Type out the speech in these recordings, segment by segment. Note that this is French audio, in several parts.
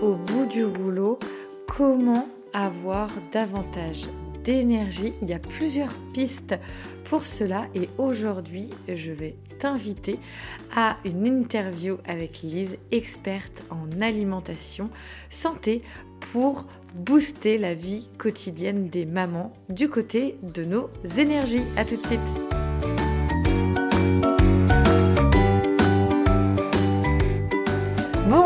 Au bout du rouleau, comment avoir davantage d'énergie Il y a plusieurs pistes pour cela et aujourd'hui je vais t'inviter à une interview avec Lise, experte en alimentation santé pour booster la vie quotidienne des mamans du côté de nos énergies. A tout de suite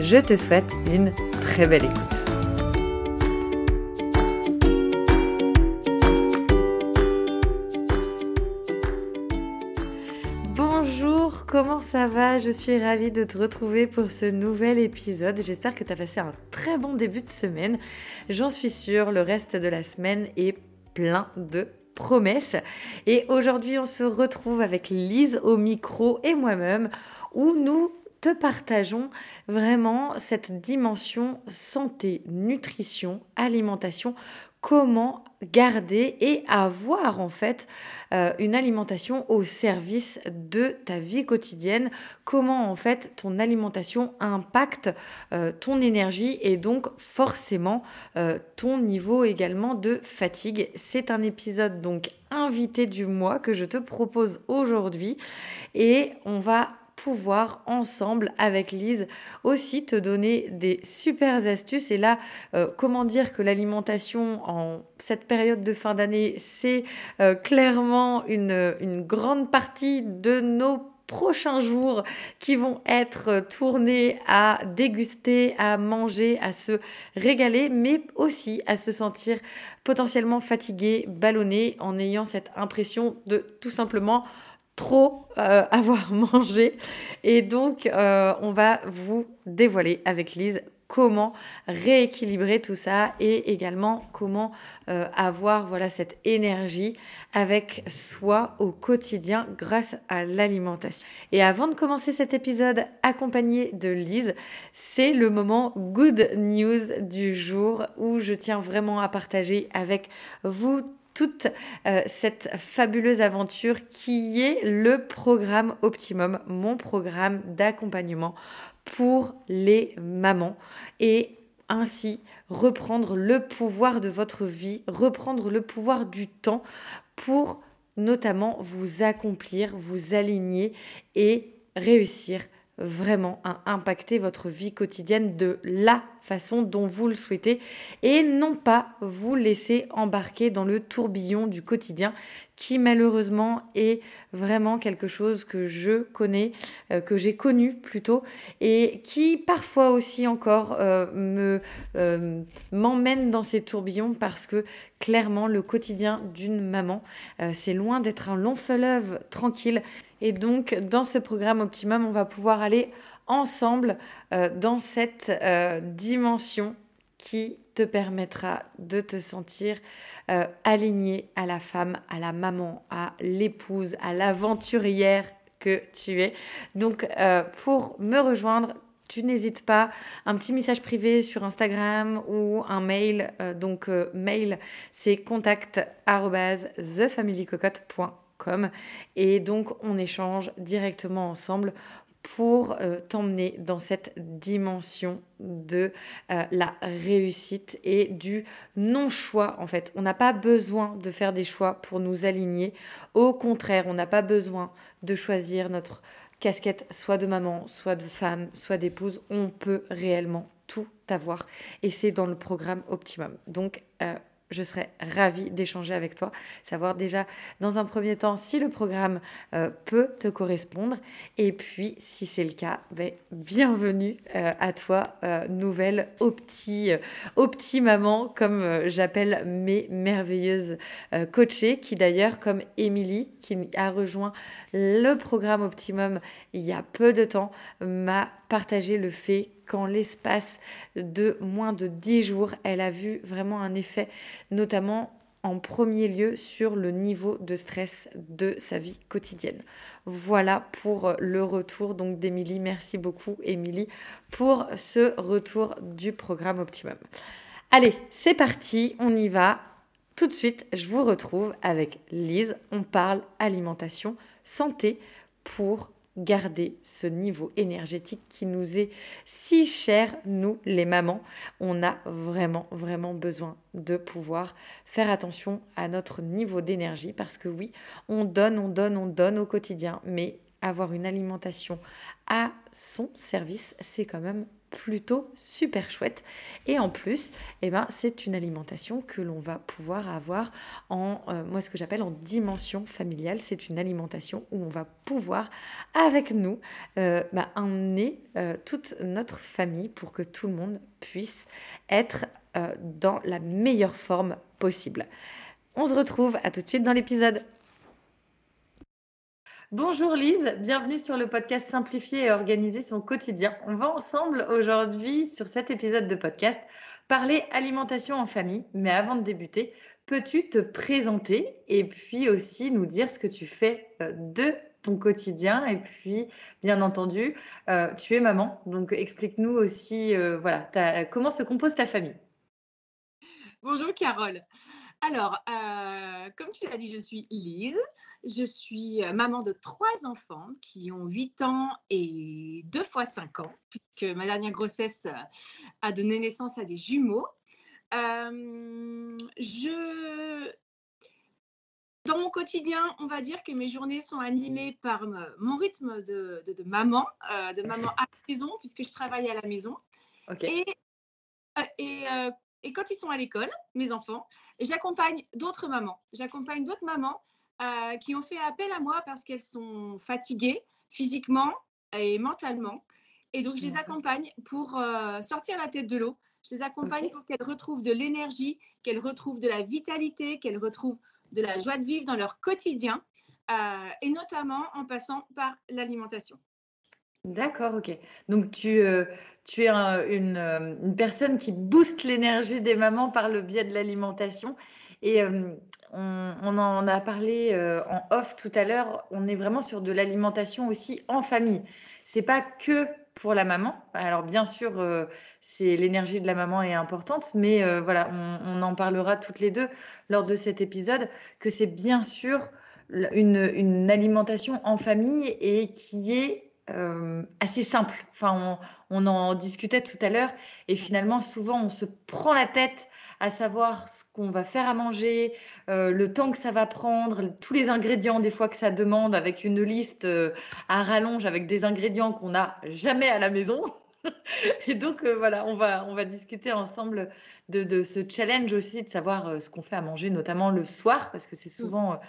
Je te souhaite une très belle écoute. Bonjour, comment ça va? Je suis ravie de te retrouver pour ce nouvel épisode. J'espère que tu as passé un très bon début de semaine. J'en suis sûre, le reste de la semaine est plein de promesses. Et aujourd'hui, on se retrouve avec Lise au micro et moi-même où nous te partageons vraiment cette dimension santé, nutrition, alimentation, comment garder et avoir en fait euh, une alimentation au service de ta vie quotidienne, comment en fait ton alimentation impacte euh, ton énergie et donc forcément euh, ton niveau également de fatigue? C'est un épisode donc invité du mois que je te propose aujourd'hui et on va pouvoir ensemble avec Lise aussi te donner des super astuces. Et là, euh, comment dire que l'alimentation en cette période de fin d'année, c'est euh, clairement une, une grande partie de nos prochains jours qui vont être tournés à déguster, à manger, à se régaler, mais aussi à se sentir potentiellement fatigué, ballonné, en ayant cette impression de tout simplement trop euh, avoir mangé. Et donc, euh, on va vous dévoiler avec Lise comment rééquilibrer tout ça et également comment euh, avoir voilà cette énergie avec soi au quotidien grâce à l'alimentation. Et avant de commencer cet épisode accompagné de Lise, c'est le moment good news du jour où je tiens vraiment à partager avec vous toute euh, cette fabuleuse aventure qui est le programme Optimum, mon programme d'accompagnement pour les mamans et ainsi reprendre le pouvoir de votre vie, reprendre le pouvoir du temps pour notamment vous accomplir, vous aligner et réussir vraiment à impacter votre vie quotidienne de la façon dont vous le souhaitez et non pas vous laisser embarquer dans le tourbillon du quotidien qui malheureusement est vraiment quelque chose que je connais, euh, que j'ai connu plutôt et qui parfois aussi encore euh, me euh, m'emmène dans ces tourbillons parce que clairement le quotidien d'une maman c'est loin d'être un long fleuve tranquille et donc, dans ce programme Optimum, on va pouvoir aller ensemble euh, dans cette euh, dimension qui te permettra de te sentir euh, aligné à la femme, à la maman, à l'épouse, à l'aventurière que tu es. Donc, pour me rejoindre, tu n'hésites pas, un petit message privé sur Instagram ou un mail. Donc, mail, c'est contact et donc on échange directement ensemble pour euh, t'emmener dans cette dimension de la réussite et du non-choix en fait. On n'a pas besoin de faire des choix pour nous aligner. Au contraire, on n'a pas besoin de choisir notre casquette soit de maman, soit de femme, soit d'épouse, on peut réellement tout avoir. Et c'est dans le programme Optimum. Donc, euh, je serais ravie d'échanger avec toi, savoir déjà dans un premier temps si le programme euh, peut te correspondre. Et puis si c'est le cas, ben, bienvenue euh, à toi, euh, nouvelle opti, opti maman comme j'appelle mes merveilleuses coachées qui d'ailleurs comme Émilie qui a rejoint le programme Optimum il y a peu de temps m'a partagé le fait qu'en l'espace de moins de 10 jours, elle a vu vraiment un effet, notamment en premier lieu sur le niveau de stress de sa vie quotidienne. Voilà pour le retour donc d'Émilie. Merci beaucoup Émilie pour ce retour du programme Optimum. Allez, c'est parti, on y va. Tout de suite, je vous retrouve avec Lise. On parle alimentation, santé pour garder ce niveau énergétique qui nous est si cher, nous les mamans. On a vraiment, vraiment besoin de pouvoir faire attention à notre niveau d'énergie parce que oui, on donne, on donne, on donne au quotidien, mais avoir une alimentation à son service, c'est quand même plutôt super chouette. Et en plus, eh ben, c'est une alimentation que l'on va pouvoir avoir en, euh, moi, ce que j'appelle en dimension familiale. C'est une alimentation où on va pouvoir, avec nous, euh, bah, emmener euh, toute notre famille pour que tout le monde puisse être dans la meilleure forme possible. On se retrouve à tout de suite dans l'épisode. Bonjour Lise, bienvenue sur le podcast Simplifier et organiser son quotidien. On va ensemble aujourd'hui sur cet épisode de podcast parler alimentation en famille. Mais avant de débuter, peux-tu te présenter et puis aussi nous dire ce que tu fais euh, de ton quotidien? Et puis bien entendu euh, tu es maman donc explique-nous aussi euh, voilà comment se compose ta famille? Bonjour Carole. Alors, euh, comme tu l'as dit, je suis Lise. Je suis euh, maman de trois enfants qui ont 8 ans et 2 fois 5 ans, puisque ma dernière grossesse euh, a donné naissance à des jumeaux. je... Dans mon quotidien, on va dire que mes journées sont animées par mon rythme de, maman, de maman à la maison, puisque je travaille à la maison. Et, et et quand ils sont à l'école, mes enfants, j'accompagne d'autres mamans. J'accompagne d'autres mamans euh, qui ont fait appel à moi parce qu'elles sont fatiguées physiquement et mentalement. Et donc, je les accompagne pour euh, sortir la tête de l'eau. Je les accompagne pour qu'elles retrouvent de l'énergie, qu'elles retrouvent de la vitalité, qu'elles retrouvent de la joie de vivre dans leur quotidien, euh, et notamment en passant par l'alimentation. D'accord, ok. Donc tu, euh, tu es une, euh, une personne qui booste l'énergie des mamans par le biais de l'alimentation. Et euh, on, on en a parlé en off tout à l'heure. On est vraiment sur de l'alimentation aussi en famille. C'est pas que pour la maman. Alors bien sûr, c'est l'énergie de la maman est importante, mais voilà, on, on en parlera toutes les deux lors de cet épisode que c'est bien sûr une, une alimentation en famille et qui est euh, assez simple. Enfin, on, en discutait tout à l'heure et finalement, souvent, on se prend la tête à savoir ce qu'on va faire à manger, euh, le temps que ça va prendre, tous les ingrédients des fois que ça demande avec une liste euh, à rallonge avec des ingrédients qu'on n'a jamais à la maison. et donc voilà, on va, on va discuter ensemble de, de, ce challenge aussi, de savoir ce qu'on fait à manger, notamment le soir, parce que c'est mmh. souvent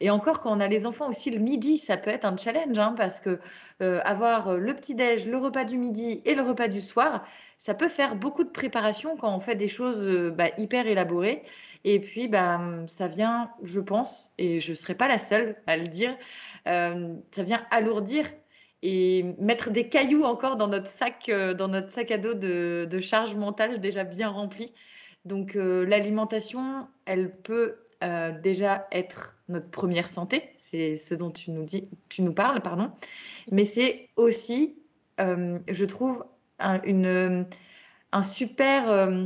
et encore, quand on a les enfants aussi, le midi, ça peut être un challenge, hein, parce que euh, avoir euh, le petit-déj, le repas du midi et le repas du soir, ça peut faire beaucoup de préparation quand on fait des choses euh, bah, hyper élaborées. Et puis, bah, ça vient, je pense, et je ne serai pas la seule à le dire, ça vient alourdir et mettre des cailloux encore dans notre sac, dans notre sac à dos de, de charge mentale déjà bien rempli. Donc l'alimentation, elle peut déjà être notre première santé, c'est ce dont tu nous, dis, tu nous parles, pardon. mais c'est aussi, euh, je trouve, une, un, super,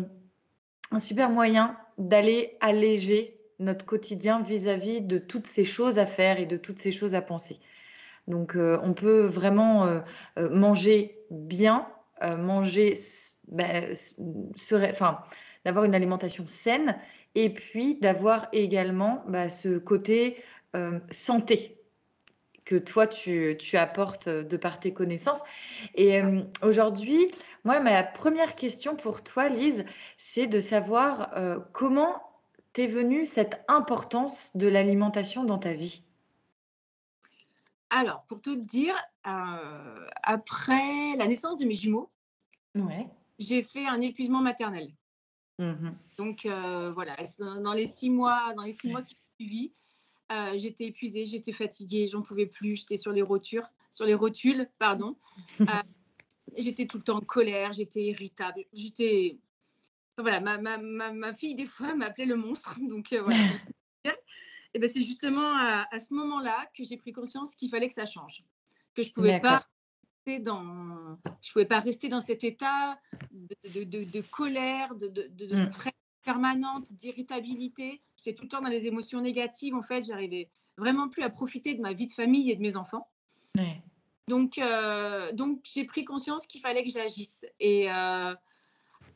moyen d'aller alléger notre quotidien vis-à-vis de toutes ces choses à faire et de toutes ces choses à penser. Donc, on peut vraiment manger bien, manger, ben, enfin, d'avoir une alimentation saine et puis d'avoir également bah, ce côté euh, santé que toi tu, apportes de par tes connaissances. Et euh, aujourd'hui, moi, ma première question pour toi, Lise, c'est de savoir euh, comment t'es venue cette importance de l'alimentation dans ta vie? Alors, pour tout te dire, après la naissance de mes jumeaux, j'ai fait un épuisement maternel. Mmh Donc euh, voilà, dans les six mois, dans les six mois qui ont suivi, euh, j'étais épuisée, j'étais fatiguée, j'en pouvais plus, j'étais sur les rotures, sur les rotules, pardon. Euh, j'étais tout le temps en colère, j'étais irritable, j'étais voilà, ma, ma, ma, fille des fois m'appelait le monstre, donc voilà. Et ben c'est justement à, à ce moment-là que j'ai pris conscience qu'il fallait que ça change, que je pouvais pas dans, je pouvais pas rester dans cet état de, de, de, colère, de, mm. stress permanente, d'irritabilité. J'étais tout le temps dans les émotions négatives. En fait, j'arrivais vraiment plus à profiter de ma vie de famille et de mes enfants. Donc, euh, donc j'ai pris conscience qu'il fallait que j'agisse. Et euh,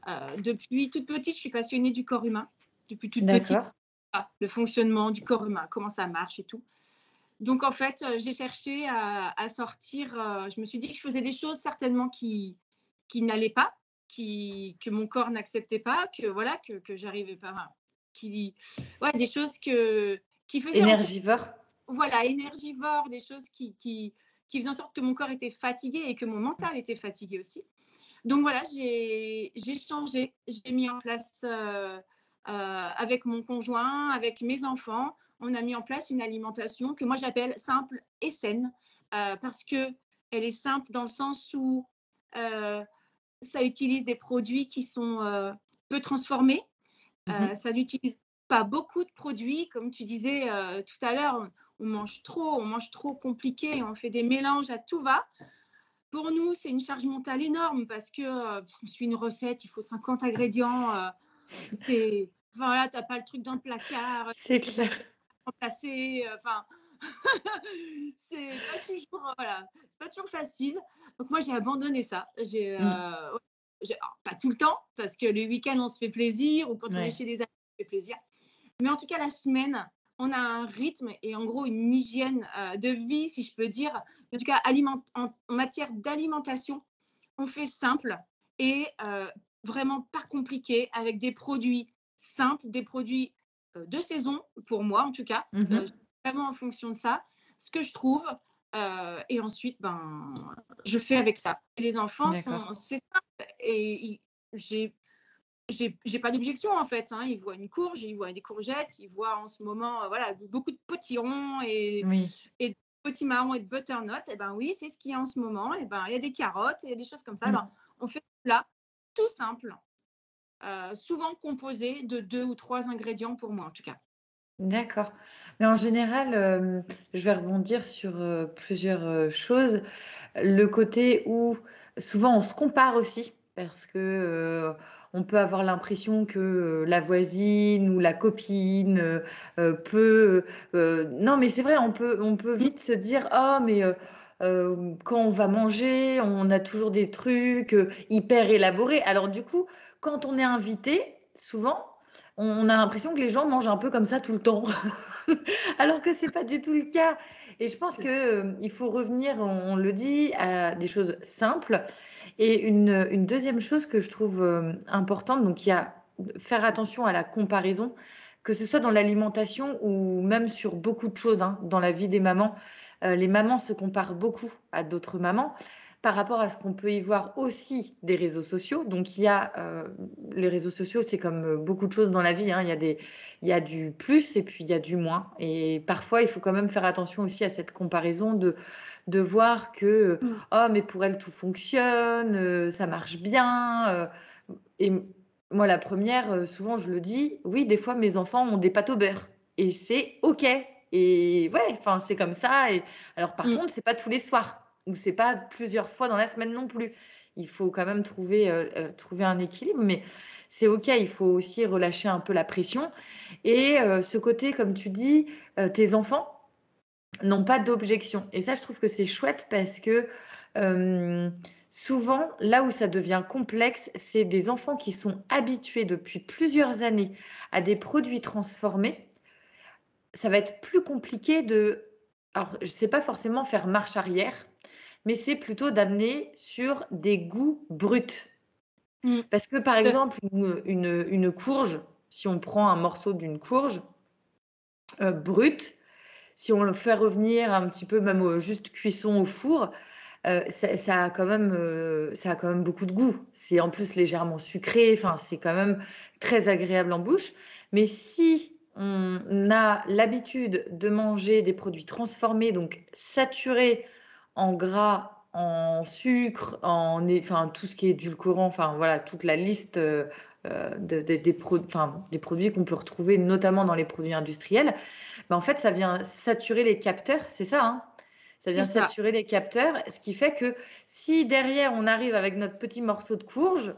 euh, depuis toute petite, je suis passionnée du corps humain. Depuis toute petite, ah, le fonctionnement du corps humain, comment ça marche et tout. Donc en fait, euh, j'ai cherché à, sortir. Euh, je me suis dit que je faisais des choses certainement qui, qui n'allaient pas, qui, que mon corps n'acceptait pas, que voilà, que, que j'arrivais pas. Qui, ouais, des choses que, qui faisaient. Énergivore. voilà, énergivore, des choses qui, qui, qui faisaient en sorte que mon corps était fatigué et que mon mental était fatigué aussi. Donc voilà, j'ai changé, j'ai mis en place euh, avec mon conjoint, avec mes enfants, on a mis en place une alimentation que moi j'appelle simple et saine euh, parce que elle est simple dans le sens où euh, ça utilise des produits qui sont euh, peu transformés. Mhm. ça n'utilise pas beaucoup de produits, comme tu disais tout à l'heure. On, mange trop, on mange trop compliqué, on fait des mélanges à tout va. Pour nous, c'est une charge mentale énorme parce que on suit une recette, il faut 50 ingrédients. voilà, t'as pas le truc dans le placard. C'est clair remplacer. Euh, enfin, c'est pas toujours, voilà, pas toujours facile. Donc moi j'ai abandonné ça. J'ai, mm. euh, pas tout le temps parce que le week-end on se fait plaisir ou quand on est chez des amis on se fait plaisir. Mais en tout cas la semaine on a un rythme et en gros une hygiène euh, de vie si je peux dire. En tout cas aliment, en, matière d'alimentation on fait simple et vraiment pas compliqué avec des produits simples, des produits euh, de saison, pour moi en tout cas, mmh euh, vraiment en fonction de ça, ce que je trouve. Euh, et ensuite, ben, je fais avec ça. les enfants, c'est simple. Et j'ai j'ai pas d'objection en fait. Hein. Ils voient une courge, ils voient des courgettes, ils voient en ce moment voilà, beaucoup de potirons et, et de petits marrons et de butternut. Et ben oui, c'est ce qu'il y a en ce moment. Et ben il y a des carottes, il y a des choses comme ça. Mmh. Ben, on fait là, tout simple. Euh, souvent composé de deux ou trois ingrédients pour moi en tout cas. D'accord. Mais en général, euh, je vais rebondir sur euh, plusieurs choses. Le côté où souvent on se compare aussi parce que on peut avoir l'impression que la voisine ou la copine peut. non, mais c'est vrai, on peut, on peut vite se dire oh mais quand on va manger, on a toujours des trucs hyper élaborés. Alors du coup, quand on est invité, souvent, on a l'impression que les gens mangent un peu comme ça tout le temps, alors que c'est pas du tout le cas. Et je pense qu'il euh, il faut revenir, on, le dit, à des choses simples. Et une, deuxième chose que je trouve euh, importante, donc il y a faire attention à la comparaison, que ce soit dans l'alimentation ou même sur beaucoup de choses hein, dans la vie des mamans. Euh, les mamans se comparent beaucoup à d'autres mamans par rapport à ce qu'on peut y voir aussi des réseaux sociaux. Donc, il y a euh, les réseaux sociaux, c'est comme euh, beaucoup de choses dans la vie. Hein. Il, y a des, il y a du plus et puis il y a du moins. Et parfois, il faut quand même faire attention aussi à cette comparaison de, de voir que, mm. oh, mais pour elle, tout fonctionne, euh, ça marche bien. et moi, la première, souvent, je le dis, oui, des fois, mes enfants ont des pâtes au beurre. Et c'est OK. Et ouais, enfin, c'est comme ça. Et alors, par contre, mm. contre, c'est pas tous les soirs ou c'est pas plusieurs fois dans la semaine non plus. il faut quand même trouver, trouver un équilibre, mais c'est OK, il faut aussi relâcher un peu la pression. Et ce côté, comme tu dis, tes enfants n'ont pas d'objection. Et ça, je trouve que c'est chouette parce que souvent, là où ça devient complexe, c'est des enfants qui sont habitués depuis plusieurs années à des produits transformés. Ça va être plus compliqué de... Alors, je ne sais pas forcément faire marche arrière, mais c'est plutôt d'amener sur des goûts bruts. Mmh. Parce que, par exemple, une, courge, si on prend un morceau d'une courge euh, brute, si on le fait revenir un petit peu, même juste cuisson au four, euh, ça, a quand même, euh, ça a quand même beaucoup de goût. C'est en plus légèrement sucré, enfin, c'est quand même très agréable en bouche. Mais si on a l'habitude de manger des produits transformés, donc saturés en gras, en sucre, en enfin, tout ce qui est édulcorant, enfin voilà, toute la liste euh, des, des produits qu'on peut retrouver notamment dans les produits industriels, ben, en fait, ça vient saturer les capteurs, c'est ça hein? Ça vient saturer les capteurs, ce qui fait que si derrière on arrive avec notre petit morceau de courge,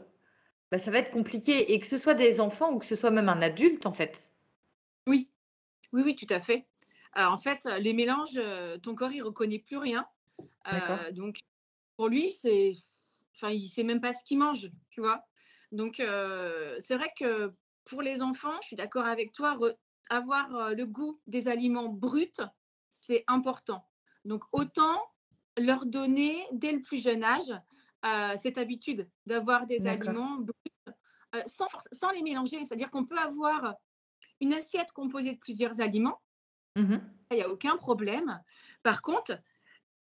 bah, ça va être compliqué. Et que ce soit des enfants ou que ce soit même un adulte, en fait. Oui, oui, oui, tout à fait. en fait, les mélanges, euh, ton corps, il reconnaît plus rien. Euh, donc, pour lui, c'est, enfin, il sait même pas ce qu'il mange, tu vois. Donc, euh, c'est vrai que pour les enfants, je suis d'accord avec toi, avoir le goût des aliments bruts, c'est important. Donc, autant leur donner dès le plus jeune âge euh, cette habitude d'avoir des aliments bruts euh, sans, sans, les mélanger. C'est-à-dire qu'on peut avoir une assiette composée de plusieurs aliments. Mmh Il n'y a aucun problème. Par contre,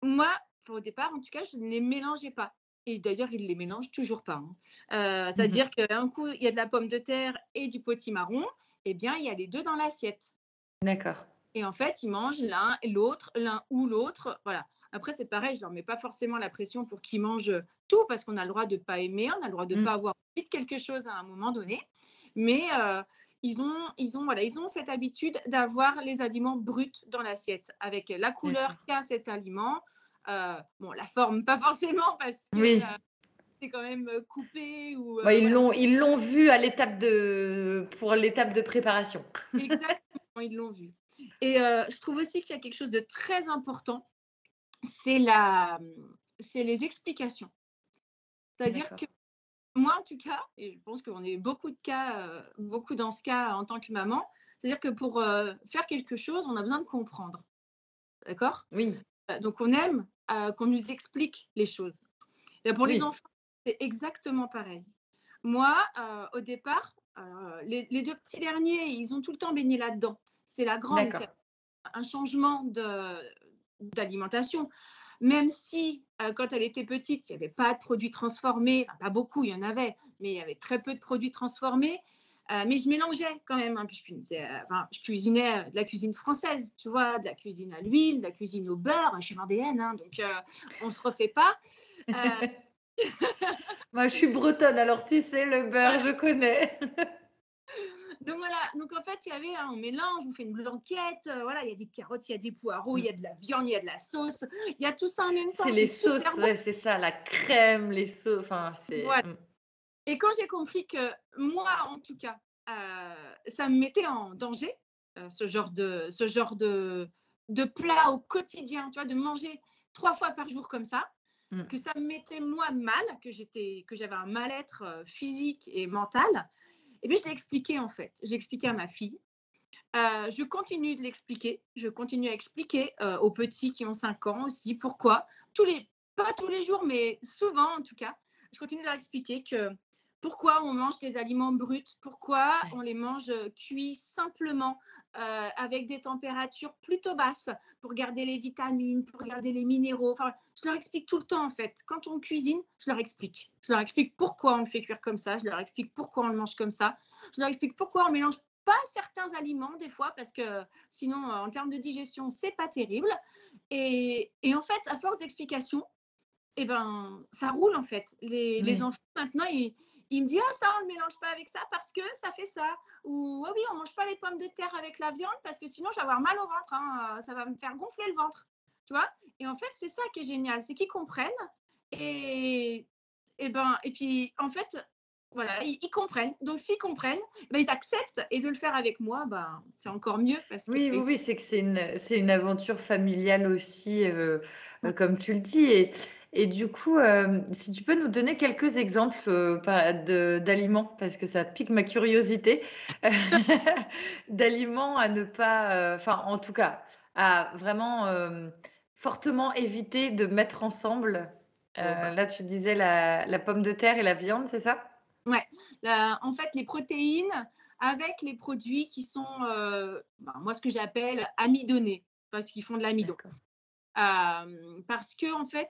moi, au départ, en tout cas, je ne les mélangeais pas. Et d'ailleurs, ils ne les mélangent toujours pas. Hein. Euh, mmh c'est-à-dire qu'un coup, il y a de la pomme de terre et du potimarron. Eh bien, il y a les deux dans l'assiette. D'accord. Et en fait, ils mangent l'un et l'autre, l'un ou l'autre. Voilà. Après, c'est pareil, je leur mets pas forcément la pression pour qu'ils mangent tout, parce qu'on a le droit de ne pas aimer, on a le droit de ne mmh. pas avoir envie de quelque chose à un moment donné. Mais euh, ils, ont, ils, ont, voilà, ils ont cette habitude d'avoir les aliments bruts dans l'assiette, avec la couleur qu'a cet aliment. Euh, bon, la forme, pas forcément, parce que euh, c'est quand même coupé. Ou, ils l'ont ils l'ont vu à l'étape de pour l'étape de préparation. Exactement, ils l'ont vu. Et euh, je trouve aussi qu'il y a quelque chose de très important, c'est la, c'est les explications. C'est-à-dire que moi, en tout cas, et je pense qu'on est beaucoup de cas, euh, beaucoup dans ce cas en tant que maman, c'est-à-dire que pour euh, faire quelque chose, on a besoin de comprendre. D'accord? Oui. donc, on aime qu'on nous explique les choses. Et pour les enfants, c'est exactement pareil. Moi, au départ, les, les, deux petits derniers, ils ont tout le temps baigné là-dedans. C'est la grande un changement d'alimentation. Même si, euh, quand elle était petite, il n'y avait pas de produits transformés, pas beaucoup, il y en avait, mais il y avait très peu de produits transformés. Euh, mais je mélangeais quand même. Hein, je, cuisinais, euh, je, cuisinais, de la cuisine française, tu vois, de la cuisine à l'huile, de la cuisine au beurre. Je suis vendéenne, hein, donc on ne se refait pas. Moi, je suis bretonne, alors tu sais, le beurre, je connais. Donc voilà, donc en fait, il y avait un mélange, on fait une blanquette, euh, voilà, il y a des carottes, il y a des poireaux, il y a de la viande, il y a de la sauce, il y a tout ça en même temps. C'est les sauces, ouais, c'est ça, la crème, les sauces, enfin, c'est. Mm. Et quand j'ai compris que moi, en tout cas, euh, ça me mettait en danger, euh, ce genre de, ce genre de, de plat au quotidien, tu vois, de manger trois fois par jour comme ça, mm. que ça me mettait moi mal, que j'étais, que j'avais un mal-être physique et mental. Et puis, je l'ai expliqué en fait. J'ai expliqué à ma fille. Euh, je continue de l'expliquer. Je continue à expliquer euh, aux petits qui ont 5 ans aussi pourquoi. Tous les, pas tous les jours, mais souvent en tout cas. Je continue de leur expliquer que pourquoi on mange des aliments bruts, pourquoi on les mange euh, cuits simplement euh, avec des températures plutôt basses pour garder les vitamines, pour garder les minéraux? Enfin, je leur explique tout le temps en fait. Quand on cuisine, je leur explique. Je leur explique pourquoi on le fait cuire comme ça. Je leur explique pourquoi on le mange comme ça. Je leur explique pourquoi on mélange pas certains aliments des fois parce que sinon en termes de digestion c'est pas terrible et, et, en fait à force d'explication eh ben ça roule en fait les, les enfants maintenant ils, il me dit ah ça on ne mélange pas avec ça parce que ça fait ça ou oh oui on mange pas les pommes de terre avec la viande parce que sinon je vais avoir mal au ventre hein, euh, ça va me faire gonfler le ventre tu vois et en fait c'est ça qui est génial c'est qu'ils comprennent et et ben, et puis en fait, voilà, ils, comprennent. Donc s'ils comprennent, ben, ils acceptent et de le faire avec moi, ben, c'est encore mieux. Parce oui, oui, oui, c'est que c'est une, c'est une aventure familiale aussi, euh, euh, comme tu le dis. Et, et du coup, euh, si tu peux nous donner quelques exemples d'aliments, parce que ça pique ma curiosité, d'aliments à ne pas, enfin en tout cas, à vraiment fortement éviter de mettre ensemble. Bah. Là, tu disais la, la pomme de terre et la viande, c'est ça? Ouais, en fait, les protéines avec les produits qui sont, euh, ben, moi, ce que j'appelle amidonnés, parce qu'ils font de l'amidon. Parce que, en fait,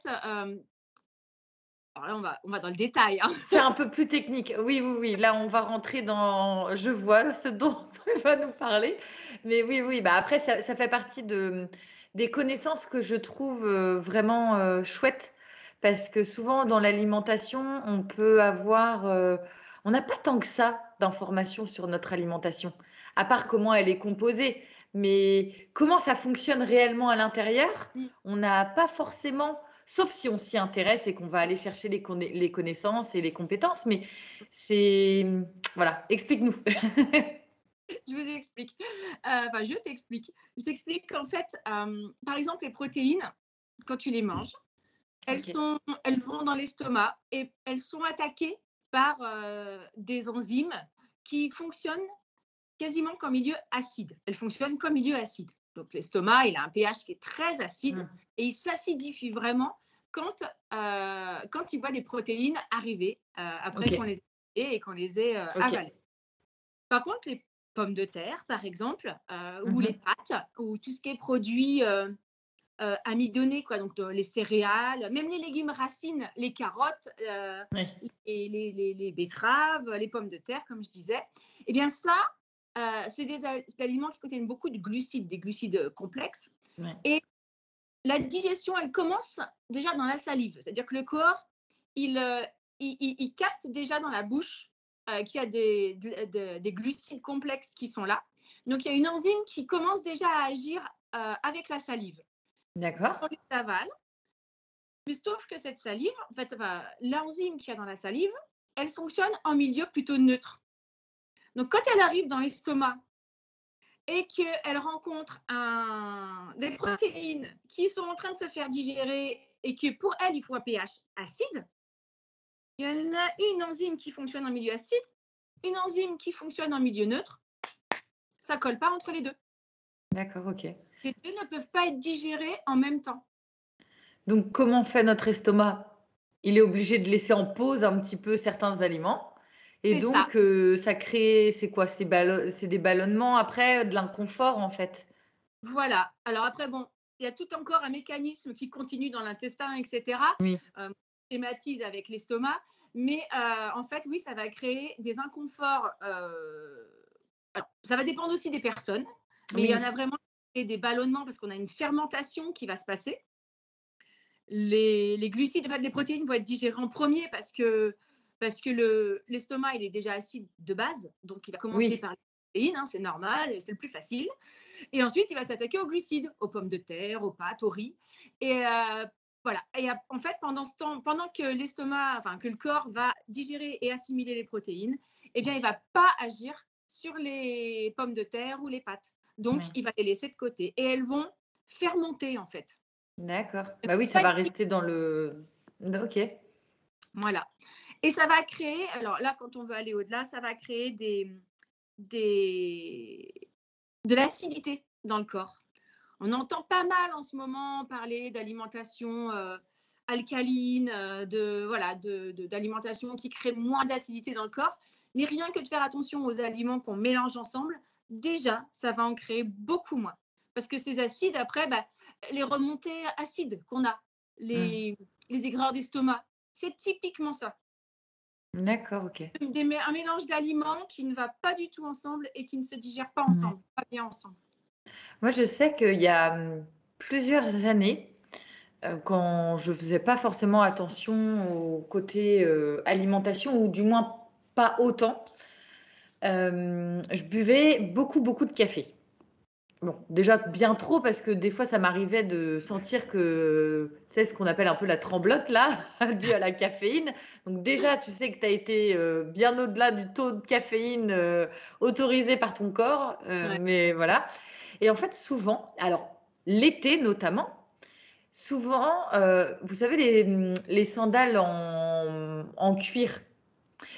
alors là, on va, on va dans le détail. Hein. C'est un peu plus technique. Oui, oui, oui. Là, on va rentrer dans. Je vois ce dont tu vas nous parler. Mais oui, oui. Bah après, ça, fait partie de, des connaissances que je trouve vraiment chouettes parce que souvent dans l'alimentation, on peut avoir, on n'a pas tant que ça d'informations sur notre alimentation, à part comment elle est composée, mais comment ça fonctionne réellement à l'intérieur, mm. on n'a pas forcément, sauf si on s'y intéresse et qu'on va aller chercher les, les, connaissances et les compétences, mais c'est, voilà, explique-nous. je vous explique. Euh, enfin, je t'explique. Je t'explique qu'en fait, euh, par exemple, les protéines, quand tu les manges, elles, sont, elles vont dans l'estomac et elles sont attaquées par euh, des enzymes qui fonctionnent quasiment comme milieu acide. Elles fonctionnent comme milieu acide. Donc l'estomac, il a un pH qui est très acide mmh. et il s'acidifie vraiment quand, euh, quand il voit des protéines arriver euh, après qu'on les ait et qu'on les ait avalées. Par contre, les pommes de terre, par exemple, ou mmh les pâtes, ou tout ce qui est produit euh, amidonnés, quoi, donc les céréales, même les légumes racines, les carottes, euh, et les, les, betteraves, les pommes de terre, comme je disais. Eh bien, ça, euh, c'est des, aliments qui contiennent beaucoup de glucides, des glucides complexes. Et la digestion, elle commence déjà dans la salive. C'est-à-dire que le corps, il, il, il, capte déjà dans la bouche qu'il y a des, des, glucides complexes qui sont là. Donc, il y a une enzyme qui commence déjà à agir avec la salive. D'accord. On les avale. Mais sauf que cette salive, en fait, l'enzyme qu'il y a dans la salive, elle fonctionne en milieu plutôt neutre. Donc, quand elle arrive dans l'estomac et qu'elle rencontre un, des protéines qui sont en train de se faire digérer et que pour elle, il faut un pH acide, il y en a une enzyme qui fonctionne en milieu acide, une enzyme qui fonctionne en milieu neutre. Ça colle pas entre les deux. D'accord, ok. Les deux ne peuvent pas être digérés en même temps. Donc, comment fait notre estomac? Il est obligé de laisser en pause un petit peu certains aliments? Et donc, ça, euh, ça crée, c'est quoi C'est des ballonnements après, de l'inconfort en fait. Voilà. Alors après, bon, il y a tout encore un mécanisme qui continue dans l'intestin, etc. Oui. Euh, thématise avec l'estomac. Mais euh, en fait, oui, ça va créer des inconforts. Euh, alors, ça va dépendre aussi des personnes. Mais il y en a vraiment des ballonnements parce qu'on a une fermentation qui va se passer. Les, les glucides, les protéines vont être digérées en premier parce que, parce que l'estomac, il est déjà acide de base. Donc, il va commencer par les protéines, hein, c'est normal, c'est le plus facile. Et ensuite, il va s'attaquer aux glucides, aux pommes de terre, aux pâtes, au riz. Et euh, voilà. Et en fait, pendant ce temps, pendant que l'estomac, enfin que le corps va digérer et assimiler les protéines, eh bien, il va pas agir sur les pommes de terre ou les pâtes. Donc, il va les laisser de côté. Et elles vont fermenter, en fait. D'accord. Bah oui, ça va rester dans le. Ok. Voilà. Et ça va créer, alors là, quand on veut aller au-delà, ça va créer des, des, de l'acidité dans le corps. On entend pas mal en ce moment parler d'alimentation euh, alcaline, euh, de voilà, d'alimentation de, qui crée moins d'acidité dans le corps. Mais rien que de faire attention aux aliments qu'on mélange ensemble, déjà, ça va en créer beaucoup moins. Parce que ces acides, après, bah, les remontées acides qu'on a, les, mmh. les aigreurs d'estomac, c'est typiquement ça. D'accord, ok. un mélange d'aliments qui ne va pas du tout ensemble et qui ne se digère pas ensemble, pas bien ensemble. Moi, je sais qu'il y a hum, plusieurs années, euh, quand je ne faisais pas forcément attention au côté euh, alimentation, ou du moins pas autant, euh, je buvais beaucoup, beaucoup de café. Bon, déjà bien trop parce que des fois ça m'arrivait de sentir que, tu sais, ce qu'on appelle un peu la tremblote là, due à la caféine. Donc déjà, tu sais que tu as été euh, bien au-delà du taux de caféine euh, autorisé par ton corps. Euh, mais voilà. Et en fait, souvent, alors l'été notamment, souvent, vous savez, les, les sandales en, en cuir.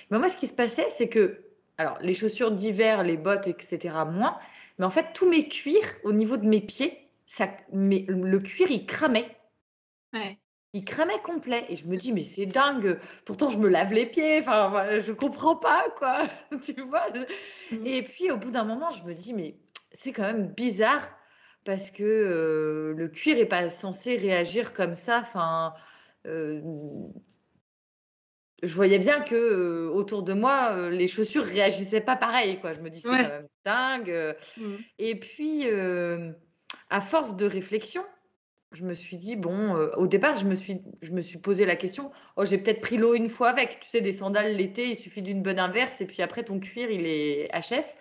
Mais moi, ce qui se passait, c'est que, alors les chaussures d'hiver, les bottes, etc., moins. Mais en fait, tous mes cuirs, au niveau de mes pieds, ça, le cuir, il cramait. Ouais. Il cramait complet. Et je me dis, mais c'est dingue. Pourtant, je me lave les pieds. Enfin, je comprends pas, quoi. tu vois? Mmh. Et puis, au bout d'un moment, je me dis, mais c'est quand même bizarre parce que euh, le cuir n'est pas censé réagir comme ça. Enfin, euh, je voyais bien que euh, autour de moi, les chaussures réagissaient pas pareil. Quoi. Je me dis, c'est quand même dingue. Euh. Mmh. Et puis, à force de réflexion, je me suis dit, bon, au départ, je me, suis, je me suis posé la question, oh, j'ai peut-être pris l'eau une fois avec. Tu sais, des sandales l'été, il suffit d'une bonne inverse, et puis après, ton cuir, il est HS.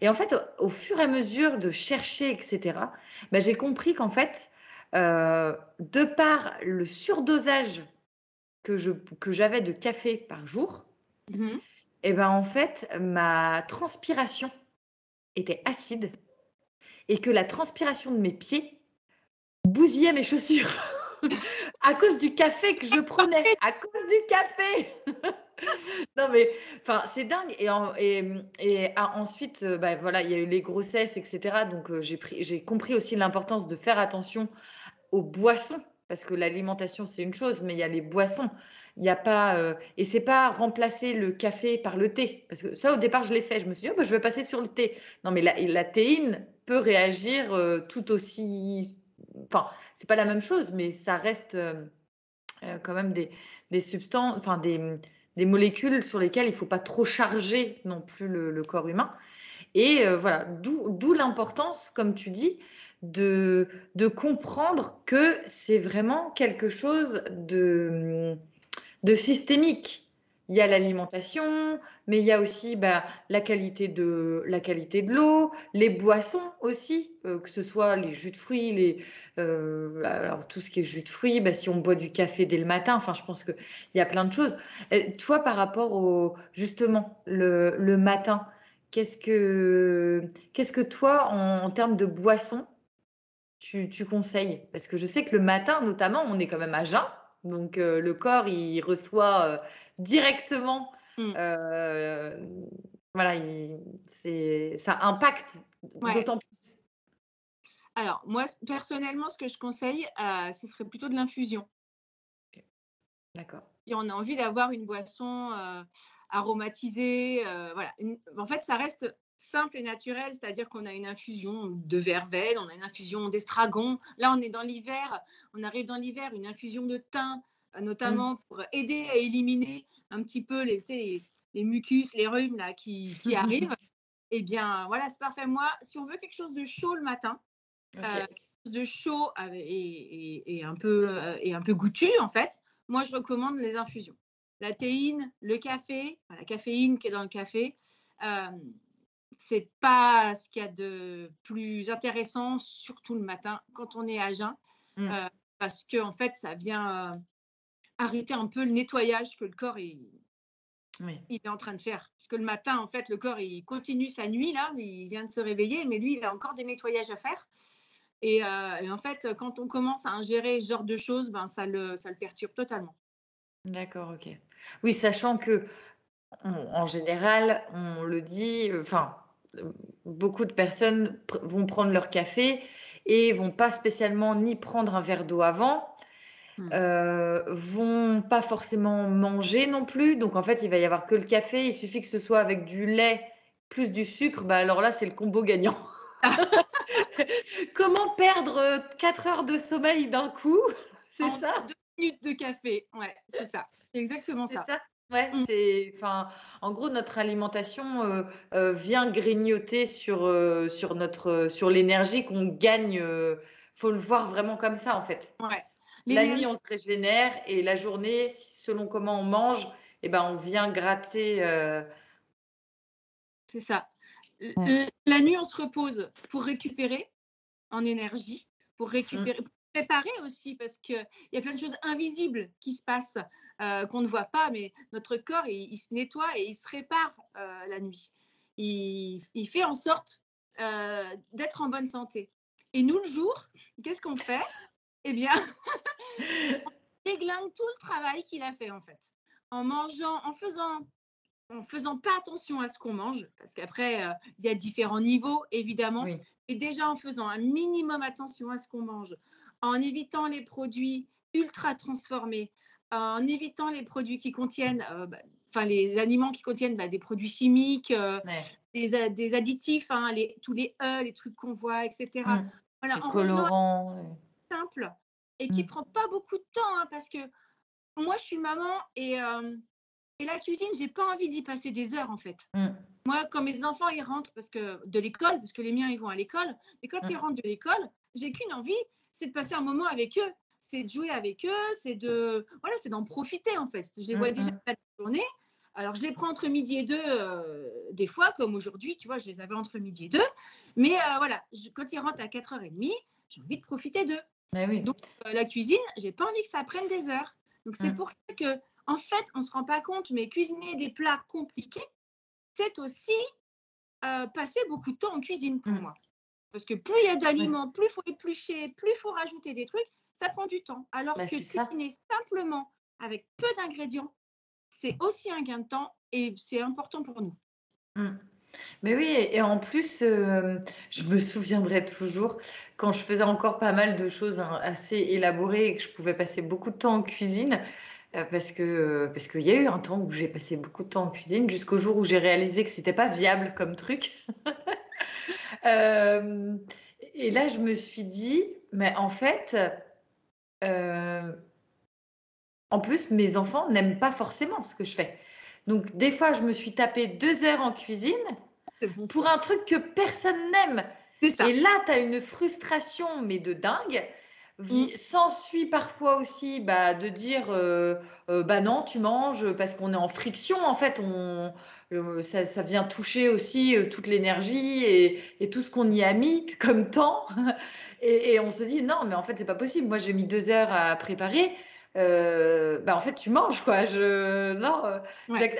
Et en fait, au, fur et à mesure de chercher, etc., bah, j'ai compris qu'en fait, de par le surdosage que je que j'avais de café par jour, mmh et ben en fait ma transpiration était acide et que la transpiration de mes pieds bousillait mes chaussures à cause du café que je prenais, à cause du café. non mais enfin c'est dingue et, ah, ensuite euh, bah, voilà il y a eu les grossesses etc donc euh, j'ai compris aussi l'importance de faire attention aux boissons parce que l'alimentation c'est une chose, mais il y a les boissons. Il n'y a pas euh, et c'est pas remplacer le café par le thé parce que ça au départ je l'ai fait. Je me suis dit oh, bah, je vais passer sur le thé. Non mais la, théine peut réagir euh, tout aussi. Enfin c'est pas la même chose, mais ça reste euh, quand même des, des substances, enfin des, des, molécules sur lesquelles il faut pas trop charger non plus le, le corps humain. Et voilà, d'où l'importance, comme tu dis, de, de comprendre que c'est vraiment quelque chose de, de systémique. Il y a l'alimentation, mais il y a aussi bah, la qualité de la qualité de l'eau, les boissons aussi, euh, que ce soit les jus de fruits, les euh, alors tout ce qui est jus de fruits. Bah, si on boit du café dès le matin, enfin je pense qu'il y a plein de choses. toi, par rapport au justement le, le matin, qu'est-ce que qu'est-ce que toi en, en termes de boissons tu, conseilles? Parce que je sais que le matin, notamment, on est quand même à jeun. Donc, euh, le corps, il reçoit euh, directement. Mmh. Euh, voilà, ça impacte d'autant plus. Alors, moi, personnellement, ce que je conseille, ce serait plutôt de l'infusion. D'accord. Si on a envie d'avoir une boisson aromatisée, voilà. en fait, ça reste simple et naturel, c'est-à-dire qu'on a une infusion de verveine, on a une infusion d'estragon. Là, on est dans l'hiver, on arrive dans l'hiver, une infusion de thym, euh, notamment mmh. pour aider à éliminer un petit peu les, les, mucus, les rhumes là, qui, qui arrivent. Eh bien, voilà, c'est parfait. Moi, si on veut quelque chose de chaud le matin, euh, de chaud et, et, un peu, euh, et un peu goûtu, en fait, moi, je recommande les infusions. La théine, le café, la caféine qui est dans le café, c'est pas ce qu'il y a de plus intéressant, surtout le matin, quand on est à jeun, mmh. euh, parce que en fait, ça vient euh, arrêter un peu le nettoyage que le corps est, il est en train de faire. Parce que le matin, en fait, le corps il continue sa nuit là, il vient de se réveiller, mais lui, il a encore des nettoyages à faire. Et, euh, en fait, quand on commence à ingérer ce genre de choses, ben ça le, ça le perturbe totalement. D'accord, ok. Oui, sachant que en général, on le dit, enfin, beaucoup de personnes vont prendre leur café et vont pas spécialement ni prendre un verre d'eau avant, hmm. euh, vont pas forcément manger non plus. Donc en fait, il va y avoir que le café. Il suffit que ce soit avec du lait plus du sucre. Bah alors là, c'est le combo gagnant. Comment perdre 4 heures de sommeil d'un coup? C'est ça? Deux minutes de café. Ouais, c'est ça. C'est exactement ça. ça? Ouais, mmh. c'est, enfin, en gros, notre alimentation euh, euh, vient grignoter sur, euh, sur notre, sur l'énergie qu'on gagne. faut le voir vraiment comme ça, en fait. Ouais. La nuit, on se régénère et la journée, selon comment on mange, eh ben, on vient gratter. C'est ça. La nuit, on se repose pour récupérer en énergie, pour récupérer, pour préparer aussi, parce qu'il y a plein de choses invisibles qui se passent, euh, qu'on ne voit pas, mais notre corps, il, se nettoie et il se répare euh, la nuit. Il, il, fait en sorte euh, d'être en bonne santé. Et nous, le jour, qu'est-ce qu'on fait? Eh bien, on déglingue tout le travail qu'il a fait, en fait. En mangeant, en faisant en faisant pas attention à ce qu'on mange, parce qu'après, euh, il y a différents niveaux, évidemment, et mais déjà en faisant un minimum attention à ce qu'on mange, en évitant les produits ultra transformés, en évitant les produits qui contiennent, euh, bah, enfin les aliments qui contiennent bah, des produits chimiques, euh, des, additifs, hein, les, tous les E, les trucs qu'on voit, etc. Mmh. Voilà, en colorants. Simple et qui ne mmh. prend pas beaucoup de temps, hein, parce que moi, je suis maman et et la cuisine, j'ai pas envie d'y passer des heures en fait. Mm. Moi, quand mes enfants ils rentrent parce que de l'école, parce que les miens ils vont à l'école, et quand ils mm. rentrent de l'école, j'ai qu'une envie, c'est de passer un moment avec eux, c'est de jouer avec eux, c'est de voilà, c'est d'en profiter en fait. Je les vois mm, déjà pas la journée. Alors, je les prends entre midi et deux, euh, des fois, comme aujourd'hui, tu vois, je les avais entre midi et deux. Mais euh, voilà, quand ils rentrent à 4h30, j'ai envie de profiter d'eux. oui. Donc, euh, la cuisine, j'ai pas envie que ça prenne des heures. Donc, c'est pour ça que en fait, on ne se rend pas compte, mais cuisiner des plats compliqués, c'est aussi passer beaucoup de temps en cuisine pour mmh. moi. Parce que plus il y a d'aliments, plus il faut éplucher, plus il faut rajouter des trucs, ça prend du temps. Alors bah, que cuisiner simplement avec peu d'ingrédients, c'est aussi un gain de temps et c'est important pour nous. Mmh. Mais oui, et en plus, euh, je me souviendrai toujours quand je faisais encore pas mal de choses hein, assez élaborées et que je pouvais passer beaucoup de temps en cuisine. Euh, parce que parce qu'il y a eu un temps où j'ai passé beaucoup de temps en cuisine jusqu'au jour où j'ai réalisé que c'était pas viable comme truc. Euh, et là, je me suis dit, mais en fait, euh, en plus, mes enfants n'aiment pas forcément ce que je fais. Donc, des fois, je me suis tapé deux heures en cuisine pour un truc que personne n'aime. Et là, tu as une frustration, mais de dingue. Mmh. S'ensuit parfois aussi bah, de dire euh, euh, bah non, tu manges parce qu'on est en friction. En fait, on, euh, ça, vient toucher aussi toute l'énergie et, tout ce qu'on y a mis comme temps. et, on se dit non, mais en fait, c'est pas possible. Moi, j'ai mis deux heures à préparer. bah en fait, tu manges quoi. Je, non,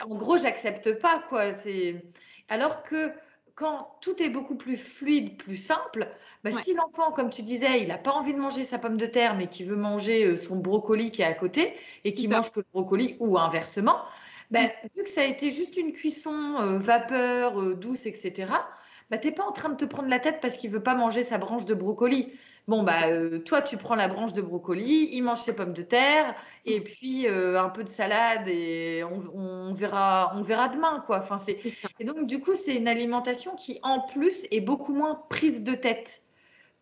en gros, j'accepte pas quoi. C'est alors que quand tout est beaucoup plus fluide, plus simple, bah, si l'enfant, comme tu disais, il n'a pas envie de manger sa pomme de terre, mais qui veut manger euh, son brocoli qui est à côté et qui mange que le brocoli ou inversement, bah, vu que ça a été juste une cuisson euh, vapeur, euh, douce, etc., bah, tu n'es pas en train de te prendre la tête parce qu'il veut pas manger sa branche de brocoli. Bon, bah, euh, toi, tu prends la branche de brocoli, il mange ses pommes de terre, et puis euh, un peu de salade, et on, verra, on verra demain, quoi. Enfin, c'est... Et donc, du coup, c'est une alimentation qui, en plus, est beaucoup moins prise de tête.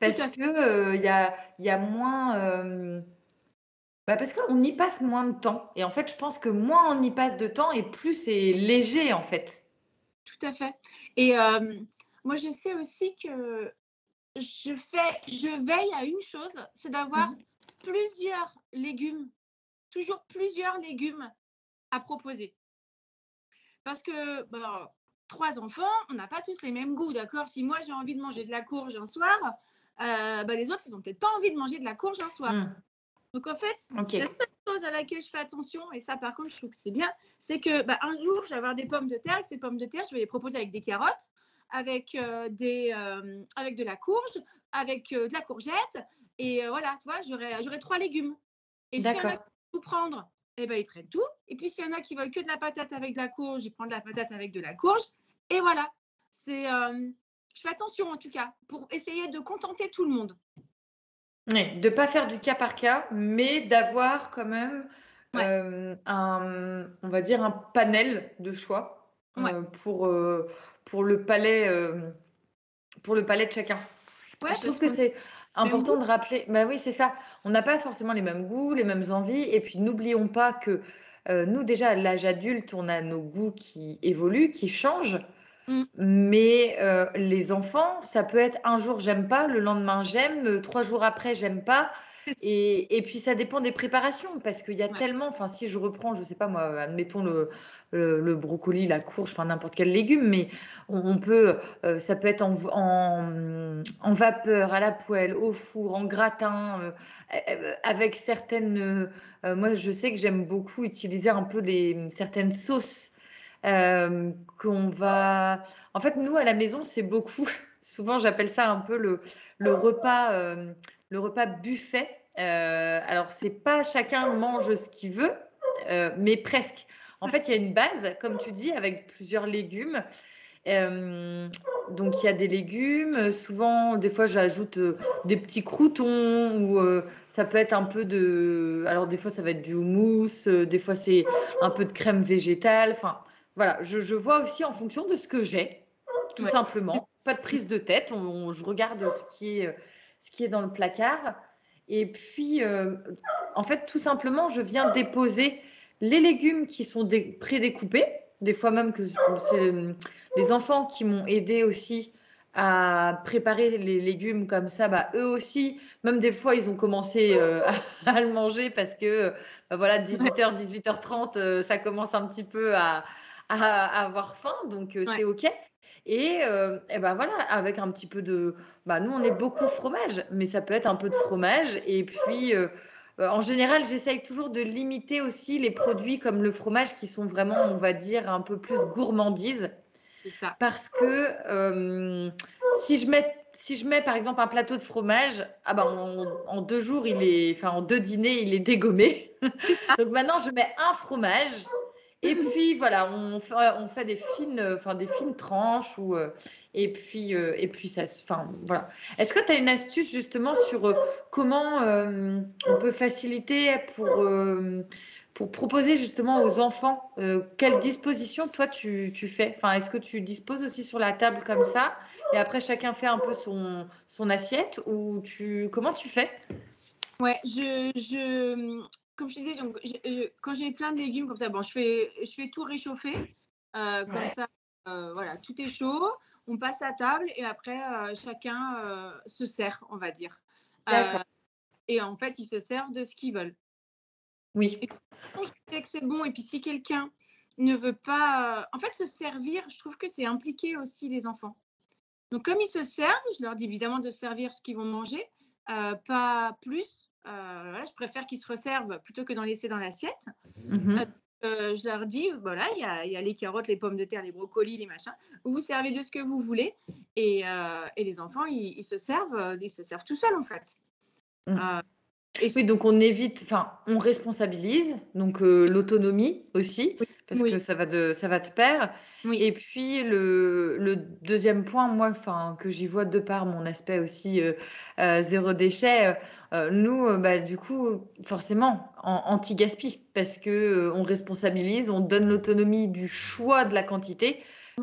Parce qu'il euh, y, a, y a moins. Bah parce qu'on y passe moins de temps. Et en fait, je pense que moins on y passe de temps, et plus c'est léger, en fait. Tout à fait. Et moi, je sais aussi que je fais, je veille à une chose, c'est d'avoir mmh plusieurs légumes, toujours plusieurs légumes à proposer. Parce que bah, trois enfants, on n'a pas tous les mêmes goûts, d'accord? Si moi j'ai envie de manger de la courge un soir, euh, bah, les autres, ils n'ont peut-être pas envie de manger de la courge un soir. Mmh. Donc en fait, la seule chose à laquelle je fais attention, et ça par contre je trouve que c'est bien, c'est que bah, un jour je vais avoir des pommes de terre, et ces pommes de terre, je vais les proposer avec des carottes avec, euh, des, euh, avec de la courge, avec euh, de la courgette. Et voilà, tu vois, j'aurai trois légumes. Et si y en a qui tout prendre, eh ben, ils prennent tout. Et puis s'il y en a qui veulent que de la patate avec de la courge, ils prennent de la patate avec de la courge. Et voilà. C'est, je fais attention en tout cas pour essayer de contenter tout le monde. De ne pas faire du cas par cas, mais d'avoir quand même un, on va dire, un panel de choix pour, pour le palais, euh, pour le palais de chacun. je trouve que c'est important de rappeler. Bah oui, c'est ça. On n'a pas forcément les mêmes goûts, les mêmes envies. Et puis n'oublions pas que euh, nous, déjà, à l'âge adulte, on a nos goûts qui évoluent, qui changent. Mm. Mais euh, les enfants, ça peut être un jour j'aime pas, le lendemain j'aime, trois jours après j'aime pas. Et, et, puis ça dépend des préparations parce qu'il y a tellement, enfin si je reprends, je sais pas moi, admettons le, le, brocoli, la courge, enfin n'importe quel légume, mais on, peut, euh, ça peut être en, en, vapeur, à la poêle, au four, en gratin, euh, euh, avec certaines, moi je sais que j'aime beaucoup utiliser un peu les, certaines sauces qu'on va, en fait nous à la maison c'est beaucoup, souvent j'appelle ça un peu le, le repas le repas buffet. Euh, alors, c'est pas chacun mange ce qu'il veut, euh, mais presque. En fait, il y a une base, comme tu dis, avec plusieurs légumes. Euh, donc, il y a des légumes. Souvent, des fois, j'ajoute des petits croutons ou ça peut être un peu de. Alors, des fois, ça va être du houmous. des fois, c'est un peu de crème végétale. Enfin, voilà. Je, vois aussi en fonction de ce que j'ai, tout simplement. Pas de prise de tête. je regarde ce qui est ce qui est dans le placard. Et puis, euh, en fait, tout simplement, je viens déposer les légumes qui sont prédécoupés. Des fois même que c'est euh, les enfants qui m'ont aidé aussi à préparer les légumes comme ça, bah, eux aussi, même des fois, ils ont commencé euh, à, le manger parce que, bah, voilà, 18h, 18h30, ça commence un petit peu à, avoir faim, donc c'est OK. Et, euh, ben voilà, avec un petit peu de. Bah, nous, on est beaucoup fromage, mais ça peut être un peu de fromage. Et puis, euh, euh, en général, j'essaye toujours de limiter aussi les produits comme le fromage qui sont vraiment, on va dire, un peu plus gourmandise. Ça. Parce que si je mets si je mets par exemple un plateau de fromage, ah ben en, en, deux jours, il est, enfin en deux dîners, il est dégommé. Donc maintenant, je mets un fromage et puis voilà, on fait, des fines, enfin des fines tranches ou euh, et puis euh, et puis ça, enfin voilà. Est-ce que tu as une astuce justement sur euh, comment on peut faciliter pour pour proposer justement aux enfants quelle disposition toi tu, tu fais? Enfin, est-ce que tu disposes aussi sur la table comme ça et après chacun fait un peu son son assiette ou tu comment tu fais? Ouais, je, je, comme je disais, donc, quand j'ai plein de légumes comme ça, bon, je fais, je fais tout réchauffer. Euh, comme ça, euh, voilà, tout est chaud. On passe à table et après, euh, chacun se sert, on va dire. et en fait, ils se servent de ce qu'ils veulent. Oui. Et je sais que c'est bon. Et puis, si quelqu'un ne veut pas. En fait, se servir, je trouve que c'est impliquer aussi les enfants. Donc, comme ils se servent, je leur dis évidemment de servir ce qu'ils vont manger, pas plus, euh, je préfère qu'ils se resservent plutôt que d'en laisser dans l'assiette. Mhm. Euh, euh, je leur dis, voilà, il y, a, les carottes, les pommes de terre, les brocolis, les machins. Vous vous servez de ce que vous voulez. Et, les enfants, ils, se servent, ils se servent tout seuls en fait. Mhm. Et oui, donc on évite, enfin, on responsabilise, donc l'autonomie aussi, parce que ça va de, ça va de pair. Et puis le, le, deuxième point, moi, enfin, que j'y vois de par mon aspect aussi zéro déchet, euh, nous, euh, bah, du coup, forcément, anti-gaspi, parce que euh, on responsabilise, on donne l'autonomie du choix de la quantité,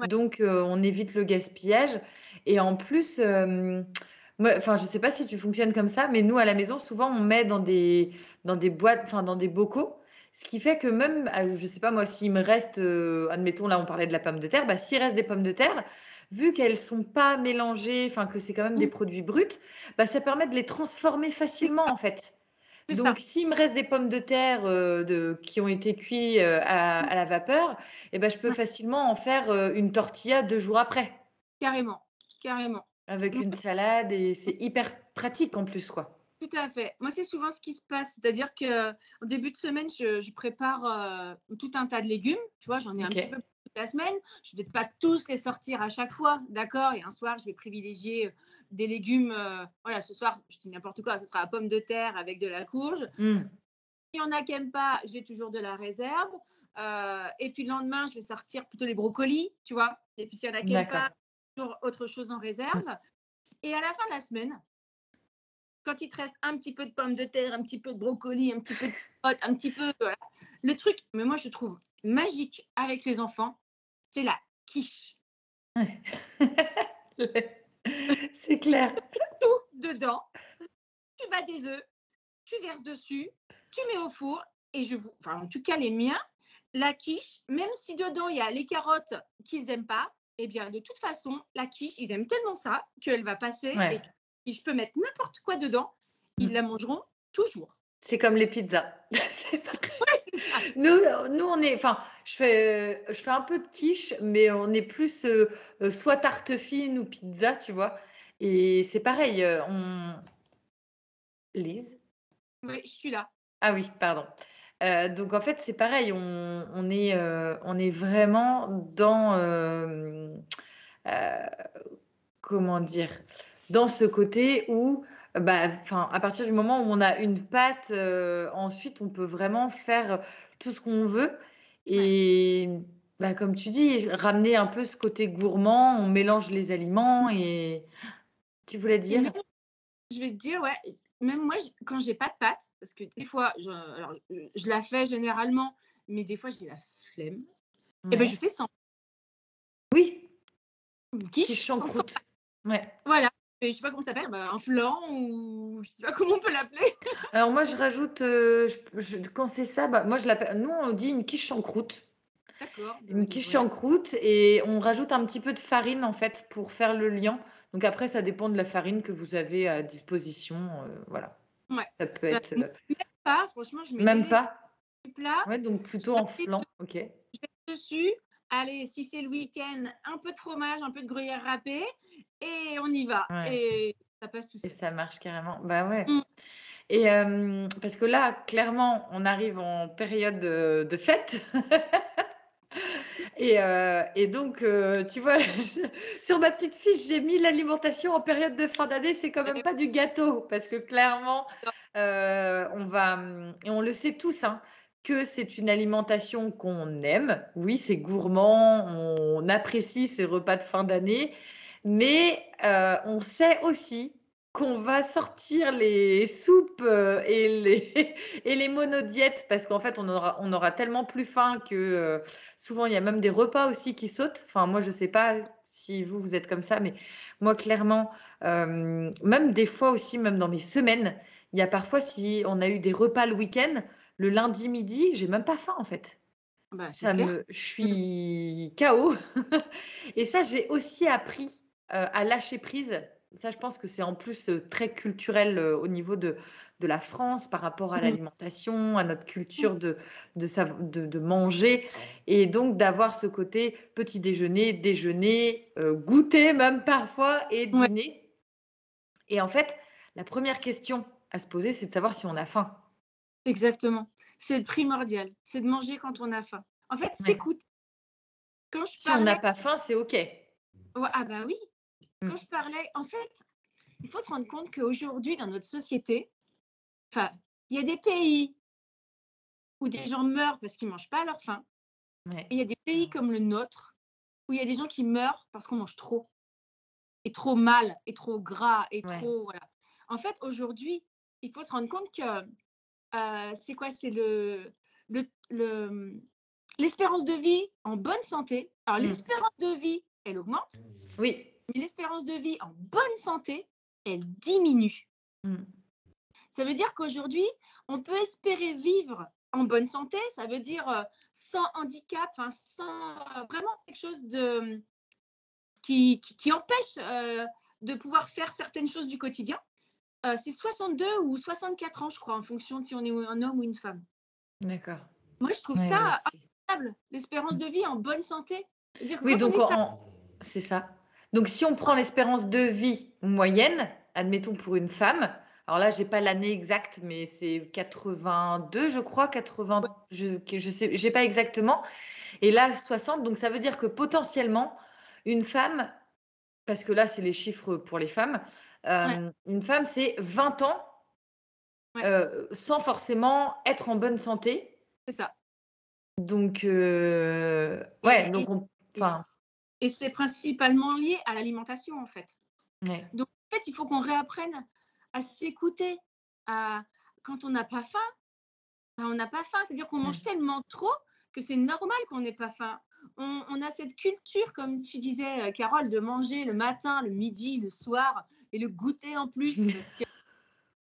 donc on évite le gaspillage. Et en plus, enfin, je sais pas si tu fonctionnes comme ça, mais nous à la maison, souvent, on met dans des dans des boîtes, enfin dans des bocaux. Ce qui fait que même, je sais pas moi, s'il me reste, admettons là on parlait de la pomme de terre, bah, s'il reste des pommes de terre, vu qu'elles sont pas mélangées, enfin que c'est quand même des mmh. produits bruts, bah, ça permet de les transformer facilement en fait. Donc, s'il me reste des pommes de terre euh, de, qui ont été cuites euh, à, la vapeur, eh ben, je peux facilement en faire euh, une tortilla deux jours après. Carrément, carrément. Avec une salade et c'est hyper pratique en plus, quoi. Tout à fait. Moi, c'est souvent ce qui se passe. C'est-à-dire qu'au début de semaine, je, prépare tout un tas de légumes. Tu vois, j'en ai un petit peu la semaine. Je ne vais pas tous les sortir à chaque fois, d'accord? Et un soir, je vais privilégier euh, des légumes. Euh, voilà, ce soir, je dis n'importe quoi, ce sera la pomme de terre avec de la courge. Mm. S'il y en a qui n'aiment pas, j'ai toujours de la réserve. Euh, et puis le lendemain, je vais sortir plutôt les brocolis, tu vois? Et puis s'il y en a qui n'aiment pas, toujours autre chose en réserve. Et à la fin de la semaine, quand il te reste un petit peu de pommes de terre, un petit peu de brocoli, un petit peu de potes, un petit peu, voilà. Le truc, mais moi je trouve magique avec les enfants, c'est la quiche. c'est clair. Tout dedans. Tu bats des œufs, tu verses dessus, tu mets au four et je vous, enfin en tout cas les miens, la quiche, même si dedans il y a les carottes qu'ils n'aiment pas, eh bien de toute façon la quiche, ils aiment tellement ça qu'elle va passer et, je peux mettre n'importe quoi dedans, ils mmh. la mangeront toujours. C'est comme les pizzas. c'est pareil. Ouais, c'est ça. Nous, nous, on est, enfin, je fais, je fais un peu de quiche, mais on est plus euh, euh, soit tarte fine ou pizza, tu vois. Et c'est pareil, euh, on. Lise? Oui, je suis là. Ah oui, pardon. Euh, donc en fait, c'est pareil, on, on est, euh, on est vraiment dans, euh, euh, comment dire, dans ce côté où, bah, à partir du moment où on a une pâte, euh, ensuite on peut vraiment faire tout ce qu'on veut. Ouais. Et bah, comme tu dis, ramener un peu ce côté gourmand, on mélange les aliments et tu voulais dire? même, je vais te dire, ouais, même moi, quand j'ai pas de pâte, parce que des fois, je, alors, je, la fais généralement, mais des fois, j'ai la flemme, et ben je fais sans Oui, quiche choucroute. Ouais. Voilà. Je sais pas comment ça s'appelle, bah, un flan ou je sais pas comment on peut l'appeler. Alors moi je rajoute euh, je- je- quand c'est ça bah, moi je l'appelle nous on dit une quiche en croûte D'accord. bah, une donc quiche en croûte et on rajoute un petit peu de farine en fait pour faire le liant donc après ça dépend de la farine que vous avez à disposition euh, voilà Ouais. ça peut Bah, être euh, même pas, franchement, je mets même pas? plat, ouais donc je plutôt en mets flan ok dessus. Allez, si c'est le week-end, un peu de fromage, un peu de gruyère râpée, et on y va. ouais Et ça passe tout et seul. ça marche carrément bah ouais Mm. et euh, parce que là clairement on arrive en période de, de fête Et, euh, et donc, euh, tu vois, sur ma petite fiche, j'ai mis l'alimentation en période de fin d'année. C'est quand même pas du gâteau, parce que clairement, euh, on va, hum, et on le sait tous, hein, que c'est une alimentation qu'on aime. Oui, c'est gourmand, on apprécie ces repas de fin d'année, mais euh, on sait aussi qu'on va sortir les soupes euh, et les, monodiètes parce qu'en fait, on aura, tellement plus faim que euh, souvent, il y a même des repas aussi qui sautent. Enfin, moi, je sais pas si vous, vous êtes comme ça, mais moi, clairement, même des fois aussi, même dans mes semaines, il y a parfois, si on a eu des repas le week-end, le lundi midi, j'ai même pas faim en fait. Bah, Ça clair. me, je suis KO. Et ça, j'ai aussi appris euh, à lâcher prise. Ça, je pense que c'est en plus euh, très culturel euh, au niveau de, de la France par rapport à Mm. l'alimentation, à notre culture de, de, de, de manger. Et donc d'avoir ce côté petit déjeuner, déjeuner, goûter même parfois et Ouais, dîner. Et en fait, la première question à se poser, c'est de savoir si on a faim. Exactement. C'est le primordial. C'est de manger quand on a faim. En fait, Ouais. s'écoute. Quand je Si on n'a pas faim, c'est OK. ouais, ah bah oui, Mm. quand je parlais, en fait, il faut se rendre compte qu'aujourd'hui, dans notre société, enfin, il y a des pays où des gens meurent parce qu'ils ne mangent pas à leur faim. Ouais. Et il y a des pays comme le nôtre où il y a des gens qui meurent parce qu'on mange trop. Et trop mal, et trop gras, et trop. Voilà. En fait, aujourd'hui, il faut se rendre compte que euh, c'est quoi? C'est le, le, le- l'espérance de vie en bonne santé. Alors, Mm. l'espérance de vie, elle augmente, Oui. mais l'espérance de vie en bonne santé, elle diminue. Mm. Ça veut dire qu'aujourd'hui, on peut espérer vivre en bonne santé. Ça veut dire sans handicap, enfin, sans vraiment quelque chose de, qui, qui, qui empêche euh, de pouvoir faire certaines choses du quotidien. Euh, c'est 62 ou 64 ans, je crois, en fonction de si on est un homme ou une femme. D'accord. Moi, je trouve Ouais, ça incroyable, l'espérance de vie en bonne santé. Oui, donc c'est ça. Donc si on prend l'espérance de vie moyenne, admettons pour une femme, alors là, j'ai pas l'année exacte, mais c'est 82, je crois, 80, je, je sais, j'ai pas exactement. Et là, 60, donc ça veut dire que potentiellement, une femme, parce que là, c'est les chiffres pour les femmes, Ouais. une femme, c'est 20 ans Ouais. euh, sans forcément être en bonne santé. c'est ça. Donc, euh, ouais, Et- donc on, Et c'est principalement lié à l'alimentation, en fait. ouais. Donc, en fait, il faut qu'on réapprenne à s'écouter. À... Quand on n'a pas faim, ben, on n'a pas faim. C'est-à-dire qu'on mange tellement trop que c'est normal qu'on n'ait pas faim. On, on a cette culture, comme tu disais, euh, Carole, de manger le matin, le midi, le soir et le goûter en plus parce que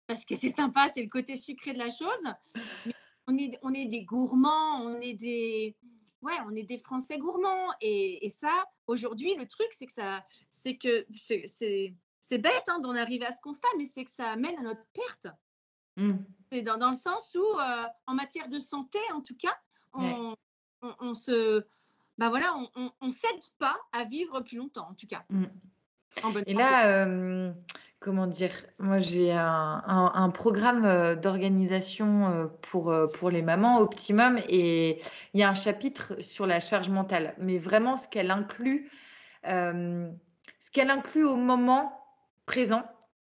parce que c'est sympa, c'est le côté sucré de la chose. Mais on est, on est des gourmands, on est des, ouais, on est des Français gourmands. Et, et ça, aujourd'hui, le truc, c'est que ça, c'est que c'est, c'est, bête hein, d'en arriver à ce constat, mais c'est que ça amène à notre perte. Mmh. C'est dans, dans, le sens où, en matière de santé, en tout cas, on, on, se, bah voilà, on, on, s'aide pas à vivre plus longtemps, en tout cas. Mmh. Et là, comment dire, moi j'ai un, programme d'organisation pour, pour les mamans Optimum et il y a un chapitre sur la charge mentale, mais vraiment ce qu'elle inclut, ce qu'elle inclut au moment présent,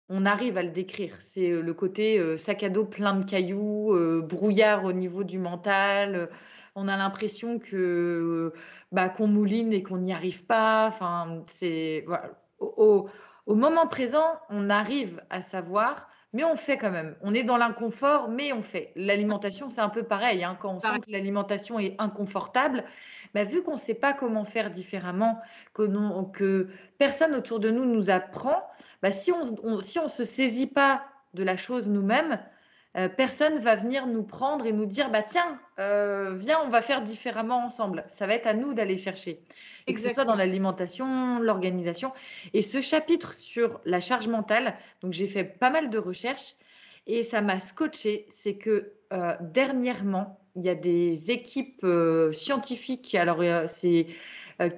on arrive à le décrire. C'est le côté sac à dos plein de cailloux, brouillard au niveau du mental. on a l'impression que bah, qu'on mouline et qu'on n'y arrive pas. Enfin, c'est voilà au, moment présent, on arrive à savoir, mais on fait quand même. On est dans l'inconfort, mais on fait. L'alimentation, c'est un peu pareil. Hein. quand on sent que l'alimentation est inconfortable, bah, vu qu'on ne sait pas comment faire différemment, que, que, personne autour de nous nous apprend, bah, si on ne si on se saisit pas de la chose nous-mêmes, euh, personne va venir nous prendre et nous dire bah tiens, euh, viens, on va faire différemment ensemble. Ça va être à nous d'aller chercher et que ce soit dans l'alimentation, l'organisation. Et ce chapitre sur la charge mentale, donc j'ai fait pas mal de recherches et ça m'a scotché, c'est que euh, dernièrement, il y a des équipes euh, scientifiques, alors euh, c'est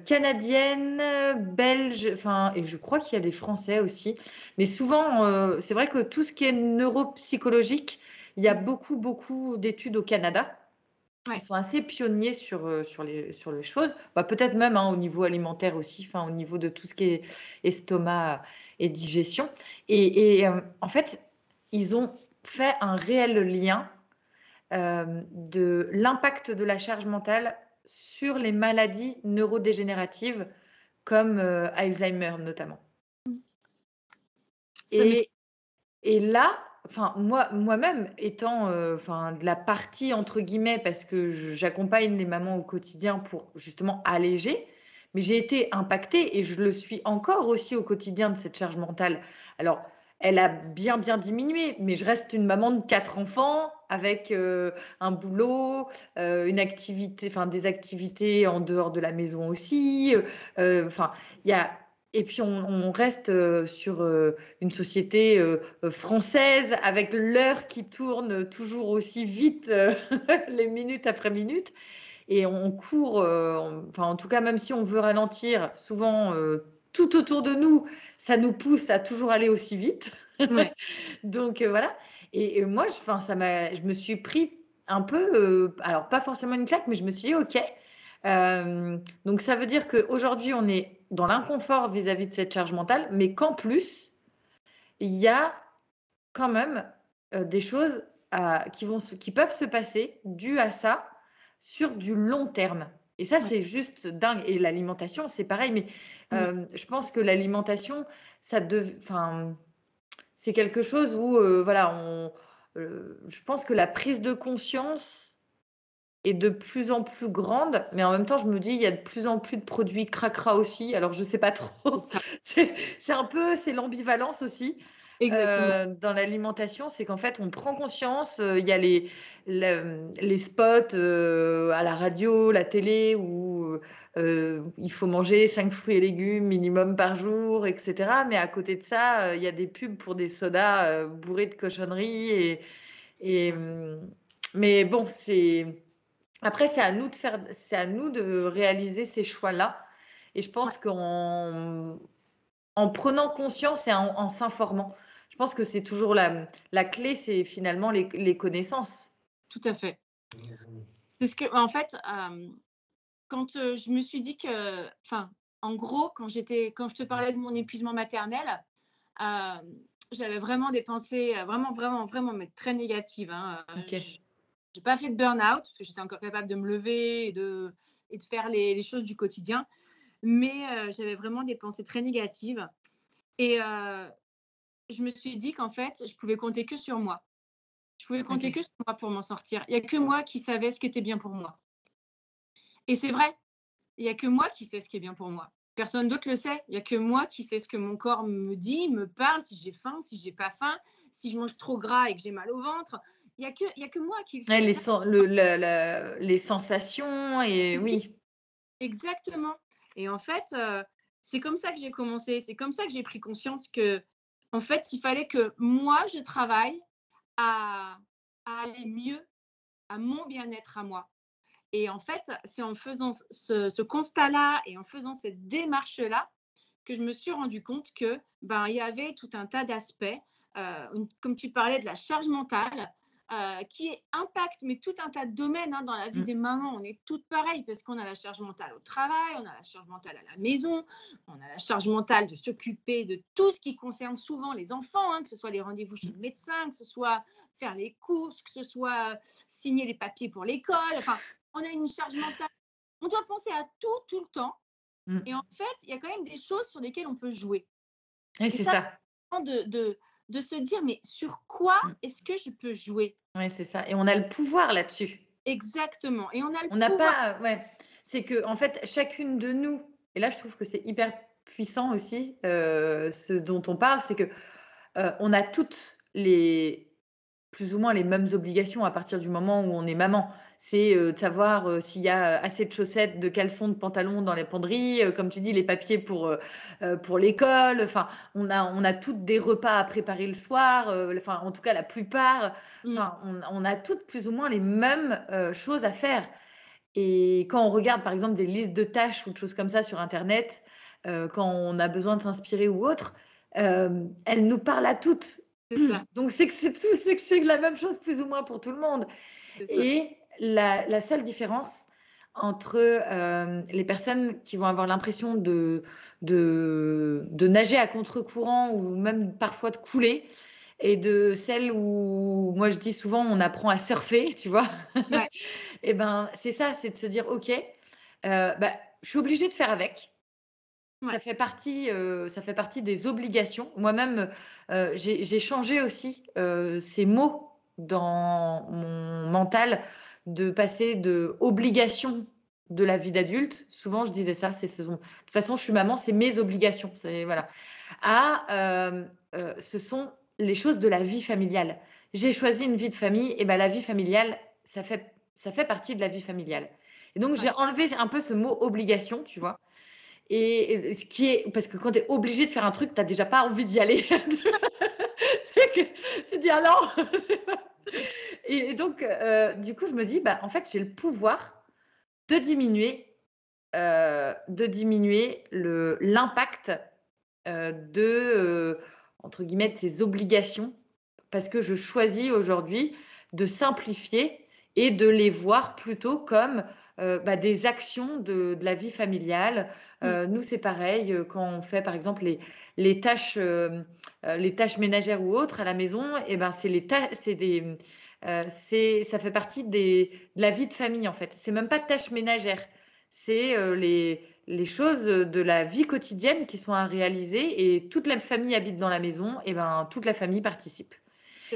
canadiennes, belges, enfin, et je crois qu'il y a des Français aussi, mais souvent, c'est vrai que tout ce qui est neuropsychologique, il y a beaucoup, beaucoup d'études au Canada. Ils sont assez pionniers sur, euh, sur, les, sur les choses. Bah, Peut-être même hein, au niveau alimentaire aussi, enfin, au niveau de tout ce qui est estomac et digestion. Et, euh, en fait, ils ont fait un réel lien euh, de l'impact de la charge mentale sur les maladies neurodégénératives comme Alzheimer notamment. Et, et là, moi-même étant euh, de la partie entre guillemets parce que j'accompagne les mamans au quotidien pour justement alléger mais j'ai été impactée et je le suis encore aussi au quotidien de cette charge mentale. Alors elle a bien bien diminué mais je reste une maman de quatre enfants avec euh, un boulot euh, une activité enfin des activités en dehors de la maison aussi enfin il y a et puis on, reste euh, sur euh, une société euh, française avec l'heure qui tourne toujours aussi vite, les minutes après minutes. Et on court, enfin en tout cas même si on veut ralentir, souvent tout autour de nous, ça nous pousse à toujours aller aussi vite. Donc voilà. Et, moi, je, ça m'a, je me suis pris un peu, alors pas forcément une claque, mais je me suis dit ok. donc ça veut dire qu'aujourd'hui on est dans l'inconfort vis-à-vis de cette charge mentale, mais qu'en plus, il y a quand même euh, des choses qui, vont, qui peuvent se passer dues à ça sur du long terme. Et ça, c'est juste dingue. Et l'alimentation, c'est pareil. Mais mm. euh, je pense que l'alimentation, ça enfin, c'est quelque chose où, euh, voilà, on, je pense que la prise de conscience est de plus en plus grande, mais en même temps, je me dis, il y a de plus en plus de produits cracra aussi. Alors, je sais pas trop. c'est un peu, c'est l'ambivalence aussi. Euh, dans l'alimentation, c'est qu'en fait, on prend conscience. Euh, il y a les, les, spots euh, à la radio, la télé, où il faut manger 5 fruits et légumes minimum par jour, etc. Mais à côté de ça, il y a des pubs pour des sodas bourrés de cochonneries. Et, et, mais bon, c'est après, c'est à nous de faire, c'est à nous de réaliser ces choix-là. Et je pense qu'en en prenant conscience et en, s'informant, je pense que c'est toujours la, la clé, c'est finalement les, connaissances. Tout à fait. C'est ce que, en fait, euh, quand euh, je me suis dit que, enfin, en gros, quand j'étais, quand je te parlais de mon épuisement maternel, euh, j'avais vraiment des pensées, vraiment, vraiment, vraiment, mais très négatives. Hein. J'ai pas fait de burn-out parce que j'étais encore capable de me lever et de, et de faire les, choses du quotidien. Mais euh, j'avais vraiment des pensées très négatives. Et euh, je me suis dit qu'en fait, je pouvais compter que sur moi. Je pouvais compter que sur moi pour m'en sortir. Il n'y a que moi qui savais ce qui était bien pour moi. Et c'est vrai, il n'y a que moi qui sais ce qui est bien pour moi. Personne d'autre le sait. Il n'y a que moi qui sais ce que mon corps me dit, me parle, si j'ai faim, si j'ai pas faim, si je mange trop gras et que j'ai mal au ventre, n'y a, que, y a que moi qui les, le, les sensations, et oui. Exactement. Et en fait, euh, c'est comme ça que j'ai commencé. C'est comme ça que j'ai pris conscience que, en fait, il fallait que moi, je travaille à, aller mieux, à mon bien-être à moi. Et en fait, c'est en faisant ce, constat-là et en faisant cette démarche-là que je me suis rendu compte que ben il y avait tout un tas d'aspects, euh, comme tu parlais de la charge mentale, euh, qui impacte mais tout un tas de domaines hein, dans la vie mmh. des mamans. On est toutes pareilles parce qu'on a la charge mentale au travail, on a la charge mentale à la maison, on a la charge mentale de s'occuper de tout ce qui concerne souvent les enfants, hein, que ce soit les rendez-vous chez le médecin, que ce soit faire les courses, que ce soit signer les papiers pour l'école. Enfin, on a une charge mentale. On doit penser à tout, tout le temps. Mmh. Et en fait, il y a quand même des choses sur lesquelles on peut jouer. Et, c'est ça. De, de, de se dire, mais sur quoi mmh. est-ce que je peux jouer? Oui, c'est ça. Et on a le pouvoir là-dessus. Exactement. Et on a le on n'a pas, ouais. C'est que en fait, chacune de nous, et là, je trouve que c'est hyper puissant aussi, euh, ce dont on parle, c'est que euh, on a toutes les plus ou moins les mêmes obligations à partir du moment où on est maman c'est de savoir s'il y a assez de chaussettes, de caleçons, de pantalons dans les penderies, comme tu dis, les papiers pour, pour l'école. Enfin, on a, on a toutes des repas à préparer le soir, enfin, en tout cas la plupart. Mmh. Enfin, on, a toutes plus ou moins les mêmes choses à faire. Et quand on regarde par exemple des listes de tâches ou de choses comme ça sur Internet, quand on a besoin de s'inspirer ou autre, elles nous parlent à toutes. Donc c'est que c'est tout, c'est que c'est la même chose plus ou moins pour tout le monde. Et la, seule différence entre euh, les personnes qui vont avoir l'impression de, de, nager à contre-courant ou même parfois de couler et de celles où, moi je dis souvent, on apprend à surfer, tu vois. et eh ben c'est ça, c'est de se dire, ok, euh, bah, je suis obligée de faire avec. Ça, fait partie, euh, ça fait partie des obligations. Moi-même, j'ai changé aussi ces mots dans mon mental de passer de obligation de la vie d'adulte. Souvent, je disais ça. C'est ce de toute façon, je suis maman, c'est mes obligations. C'est voilà. À euh, euh, ce sont les choses de la vie familiale. J'ai choisi une vie de famille, et ben la vie familiale, ça fait ça fait partie de la vie familiale. Et donc j'ai enlevé un peu ce mot obligation, tu vois. Et ce qui est parce que quand tu es obligé de faire un truc, tu n'as déjà pas envie d'y aller. c'est que tu dis alors. Et, donc, euh, du coup, je me dis, bah, en fait, j'ai le pouvoir de diminuer, euh, de diminuer l'impact euh, de, entre guillemets, ces obligations, parce que je choisis aujourd'hui de simplifier et de les voir plutôt comme bah, des actions de, la vie familiale. Mmh. Nous, c'est pareil, quand on fait par exemple les, les, tâches, les tâches ménagères ou autres à la maison, et ben, c'est des, euh, c'est, ça fait partie des, de la vie de famille en fait. C'est même pas de tâches ménagères, c'est euh, les, les, choses de la vie quotidienne qui sont à réaliser et toute la famille habite dans la maison, et ben toute la famille participe.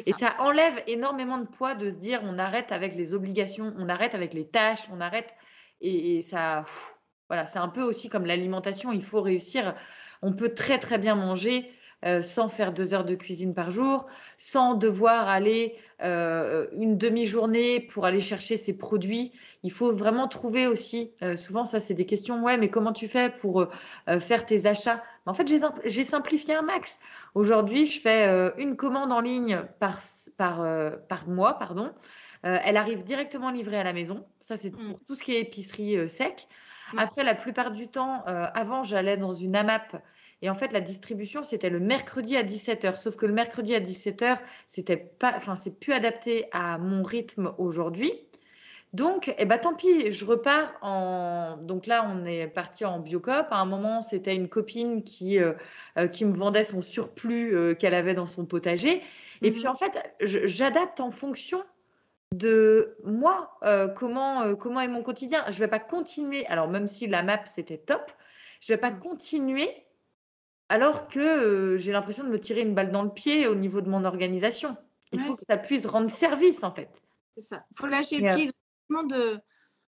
Et ça enlève énormément de poids de se dire on arrête avec les obligations, on arrête avec les tâches, on arrête et, ça, voilà, c'est un peu aussi comme l'alimentation. Il faut réussir. On peut très très bien manger euh, sans faire deux heures de cuisine par jour, sans devoir aller euh, une demi-journée pour aller chercher ses produits. Il faut vraiment trouver aussi, euh, souvent ça c'est des questions, ouais, mais comment tu fais pour faire tes achats? En fait, j'ai simplifié un max. Aujourd'hui, je fais une commande en ligne par, par, par mois, pardon. elle arrive directement livrée à la maison. Ça, c'est pour mm. tout ce qui est épicerie sec. Mm. Après, la plupart du temps, avant, j'allais dans une AMAP et en fait, la distribution, c'était le mercredi à 17h. Sauf que le mercredi à 17h, c'était pas, enfin, c'est plus adapté à mon rythme aujourd'hui. Donc, eh ben, tant pis, je repars en. Donc là, on est parti en biocop. À un moment, c'était une copine qui, euh, euh, qui me vendait son surplus euh, qu'elle avait dans son potager. Et puis, mhm. en fait, j'adapte en fonction de moi, comment, comment est mon quotidien. Je ne vais pas continuer. Alors, même si la map, c'était top, je ne vais pas mhm. continuer alors que euh, j'ai l'impression de me tirer une balle dans le pied au niveau de mon organisation. Il faut que ça puisse rendre service, en fait. C'est ça. Il faut lâcher prise de,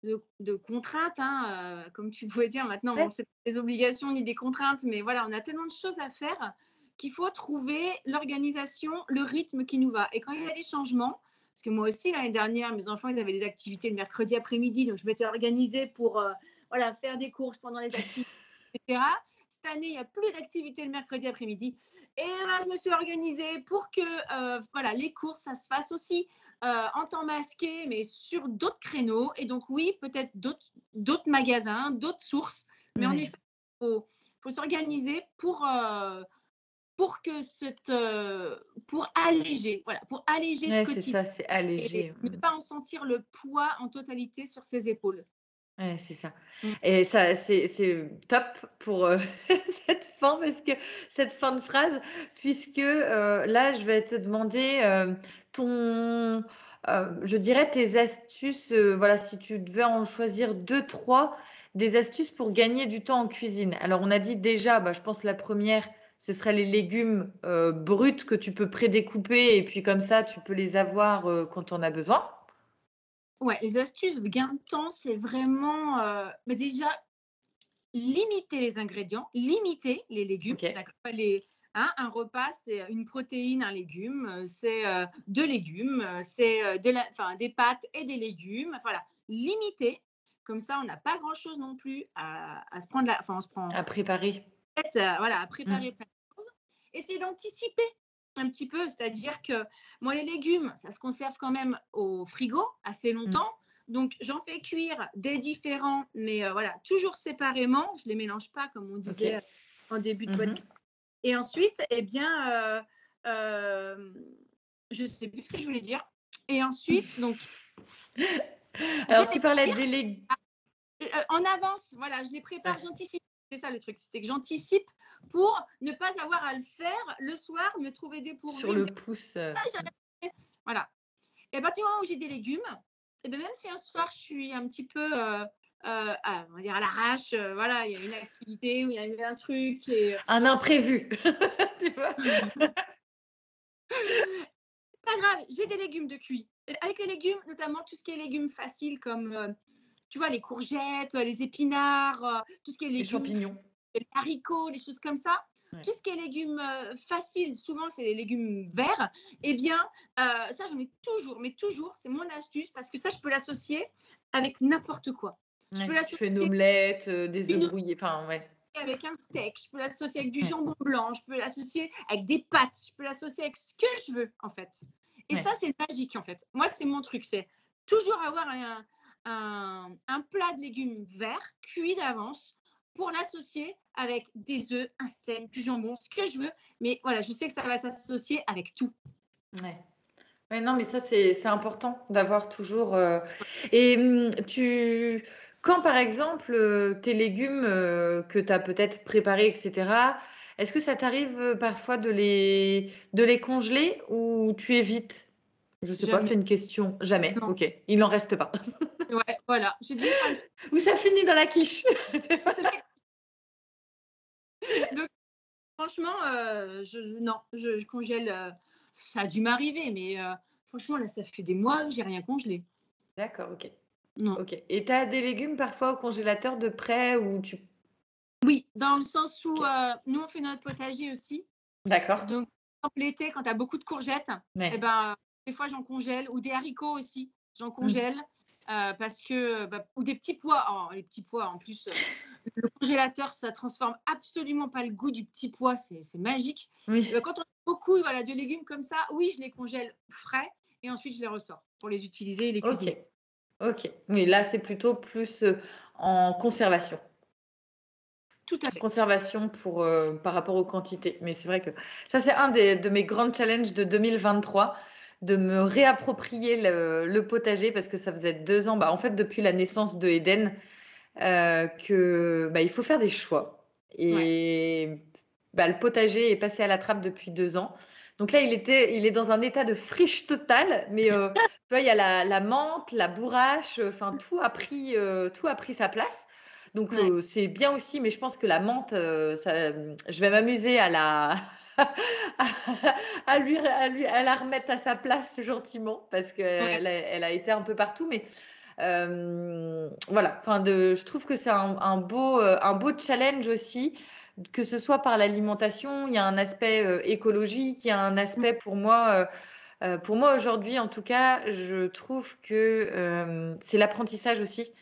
de, de contraintes, hein, euh, comme tu pouvais dire maintenant, ouais. c'est pas des obligations ni des contraintes, mais voilà, on a tellement de choses à faire qu'il faut trouver l'organisation, le rythme qui nous va. Et quand il y a des changements, parce que moi aussi, l'année dernière, mes enfants, ils avaient des activités le mercredi après-midi, donc je m'étais organisée pour euh, voilà, faire des courses pendant les activités, etc il n'y a plus d'activité le mercredi après-midi. Et ben, je me suis organisée pour que euh, voilà, les courses, ça se fasse aussi euh, en temps masqué, mais sur d'autres créneaux. Et donc, oui, peut-être d'autres magasins, d'autres sources. Mais en effet, il faut, faut s'organiser pour, euh, pour que cette, pour alléger, voilà, pour alléger ce quotidien. C'est ça, c'est alléger. Et ne pas en sentir le poids en totalité sur ses épaules. Ouais, c'est ça. Mmh. Et ça, c'est top pour euh, cette fin, parce que cette fin de phrase, puisque euh, là, je vais te demander euh, ton, je dirais tes astuces. voilà, si tu devais en choisir deux, trois, des astuces pour gagner du temps en cuisine. Alors, on a dit déjà, bah, je pense que la première, ce serait les légumes bruts que tu peux prédécouper, et puis comme ça, tu peux les avoir quand on a besoin. Ouais, les astuces gain de temps, c'est vraiment euh, mais déjà limiter les ingrédients, limiter les légumes. Les, hein, un repas, c'est une protéine, un légume, euh, c'est euh, deux légumes, c'est de des pâtes et des légumes. Voilà, limiter. Comme ça, on n'a pas grand-chose non plus à, se prendre, la, enfin, on se prend. À préparer. voilà, à préparer mmh. plein de choses. Essayer d'anticiper un petit peu, c'est-à-dire que moi, les légumes, ça se conserve quand même au frigo assez mmh. longtemps. Donc, j'en fais cuire des différents, mais euh, voilà, toujours séparément. Je ne les mélange pas, comme on disait en début de mmh podcast. Et ensuite, eh bien, euh, euh, je ne sais plus ce que je voulais dire. Et ensuite, donc. Alors, tu parlais des légumes. En avance, voilà, je les prépare, j'anticipe. C'est ça le truc, c'était que j'anticipe pour ne pas avoir à le faire le soir, me trouver des pourvus. Sur le pouce. Euh. Ah, voilà. Et à partir du moment où j'ai des légumes, et bien même si un soir je suis un petit peu euh, euh, à, on va dire à l'arrache, voilà, il y a une activité ou il y a eu un truc. Et... Un imprévu. tu vois? Pas grave, j'ai des légumes de cuit. Avec les légumes, notamment tout ce qui est légumes faciles comme, tu vois, les courgettes, les épinards, tout ce qui est légumes. Les champignons les haricots, les choses comme ça. Tout ce qui est légumes euh, faciles, souvent c'est les légumes verts, eh bien, euh, ça j'en ai toujours, mais toujours, c'est mon astuce parce que ça je peux l'associer avec n'importe quoi. Je peux tu fais une omelette, euh, des œufs brouillés, enfin ouais. Avec un steak, je peux l'associer avec du jambon blanc, je peux l'associer avec des pâtes, je peux l'associer avec ce que je veux en fait. Et ça c'est magique en fait. Moi c'est mon truc, c'est toujours avoir un, un, un, plat de légumes verts cuit d'avance pour l'associer avec des œufs, un steak, du jambon, ce que je veux. Mais voilà, je sais que ça va s'associer avec tout. Ouais. non, mais ça, c'est important d'avoir toujours. Euh, et hum, tu. Quand, par exemple, euh, tes légumes euh, que tu as peut-être préparés, etc., est-ce que ça t'arrive parfois de les, de les congeler ou tu évites? Je sais pas, c'est une question. Jamais. Ok, il n'en reste pas. voilà. Je dis. Ou ça finit dans la quiche. Donc, franchement, euh, je, non, je, congèle. Euh, ça a dû m'arriver, mais euh, franchement, là, ça fait des mois que j'ai rien congelé. D'accord, ok. Non. Ok. Et tu as des légumes parfois au congélateur de près ou tu. Oui, dans le sens où nous, on fait notre potager aussi. D'accord. Donc, l'été, quand tu as beaucoup de courgettes, eh ben, des fois, j'en congèle, ou des haricots aussi, j'en mmh. Congèle. parce que, bah, ou des petits pois, oh, les petits pois en plus, le congélateur, ça transforme absolument pas le goût du petit pois, c'est magique. Euh, quand on a beaucoup voilà, de légumes comme ça, oui, je les congèle frais et ensuite je les ressors pour les utiliser et les cuisiner. Ok, mais là c'est plutôt plus euh, en conservation. Tout à fait. Conservation pour, euh, par rapport aux quantités. Mais c'est vrai que ça, c'est un de mes grands challenges de 2023, de me réapproprier le, potager parce que ça faisait deux ans, bah, en fait, depuis la naissance de Eden, euh, que bah, il faut faire des choix. Et bah, le potager est passé à la trappe depuis deux ans. Donc là, il, était, il est dans un état de friche totale, mais euh, il y a la, la, menthe, la bourrache, enfin tout a pris, euh, tout a pris sa place. Donc c'est bien aussi, mais je pense que la menthe, ça, je vais m'amuser à la, à, lui, à, lui, à la remettre à sa place gentiment parce qu'elle elle a été un peu partout, mais euh, voilà, enfin, je trouve que c'est un, beau, euh, un beau challenge aussi, que ce soit par l'alimentation, il y a un aspect euh, écologique, il y a un aspect pour moi. pour moi aujourd'hui, en tout cas, je trouve que c'est l'apprentissage aussi.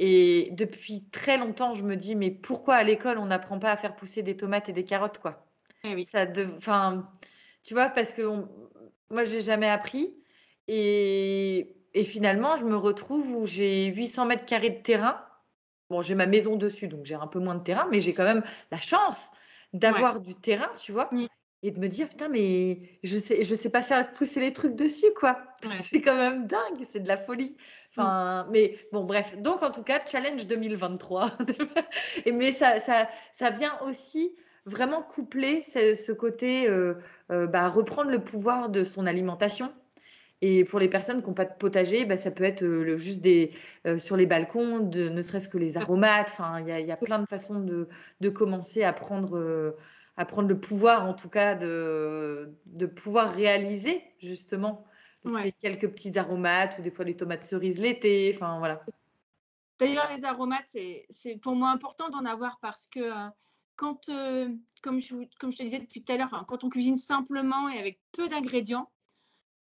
Et depuis très longtemps, je me dis, mais pourquoi à l'école, on n'apprend pas à faire pousser des tomates et des carottes, quoi? Oui. Ça de... enfin, tu vois, parce que on- moi, j'ai jamais appris. Et... et finalement, je me retrouve où j'ai 800 mètres carrés de terrain. Bon, j'ai ma maison dessus, donc j'ai un peu moins de terrain, mais j'ai quand même la chance d'avoir du terrain, tu vois, Mm. et de me dire, putain, mais je sais, je sais pas faire pousser les trucs dessus, quoi. Ouais. C'est quand même dingue, c'est de la folie. Enfin, mais bon, bref. Donc, en tout cas, challenge 2023. Et mais ça, ça, ça vient aussi vraiment coupler ce, ce côté, euh, euh, bah, reprendre le pouvoir de son alimentation. Et pour les personnes qui n'ont pas de potager, bah, ça peut être euh, le- juste des, sur les balcons, de, ne serait-ce que les aromates. Enfin, il y a, il y a plein de façons de, de commencer à prendre, à prendre le pouvoir, en tout cas, de, de pouvoir réaliser justement Ouais. ces quelques petits aromates ou des fois les tomates cerises l'été. Enfin, voilà. D'ailleurs, les aromates, c'est c'est pour moi important d'en avoir parce que quand, euh, comme, je, vous- comme je te disais depuis tout à l'heure, quand on cuisine simplement et avec peu d'ingrédients,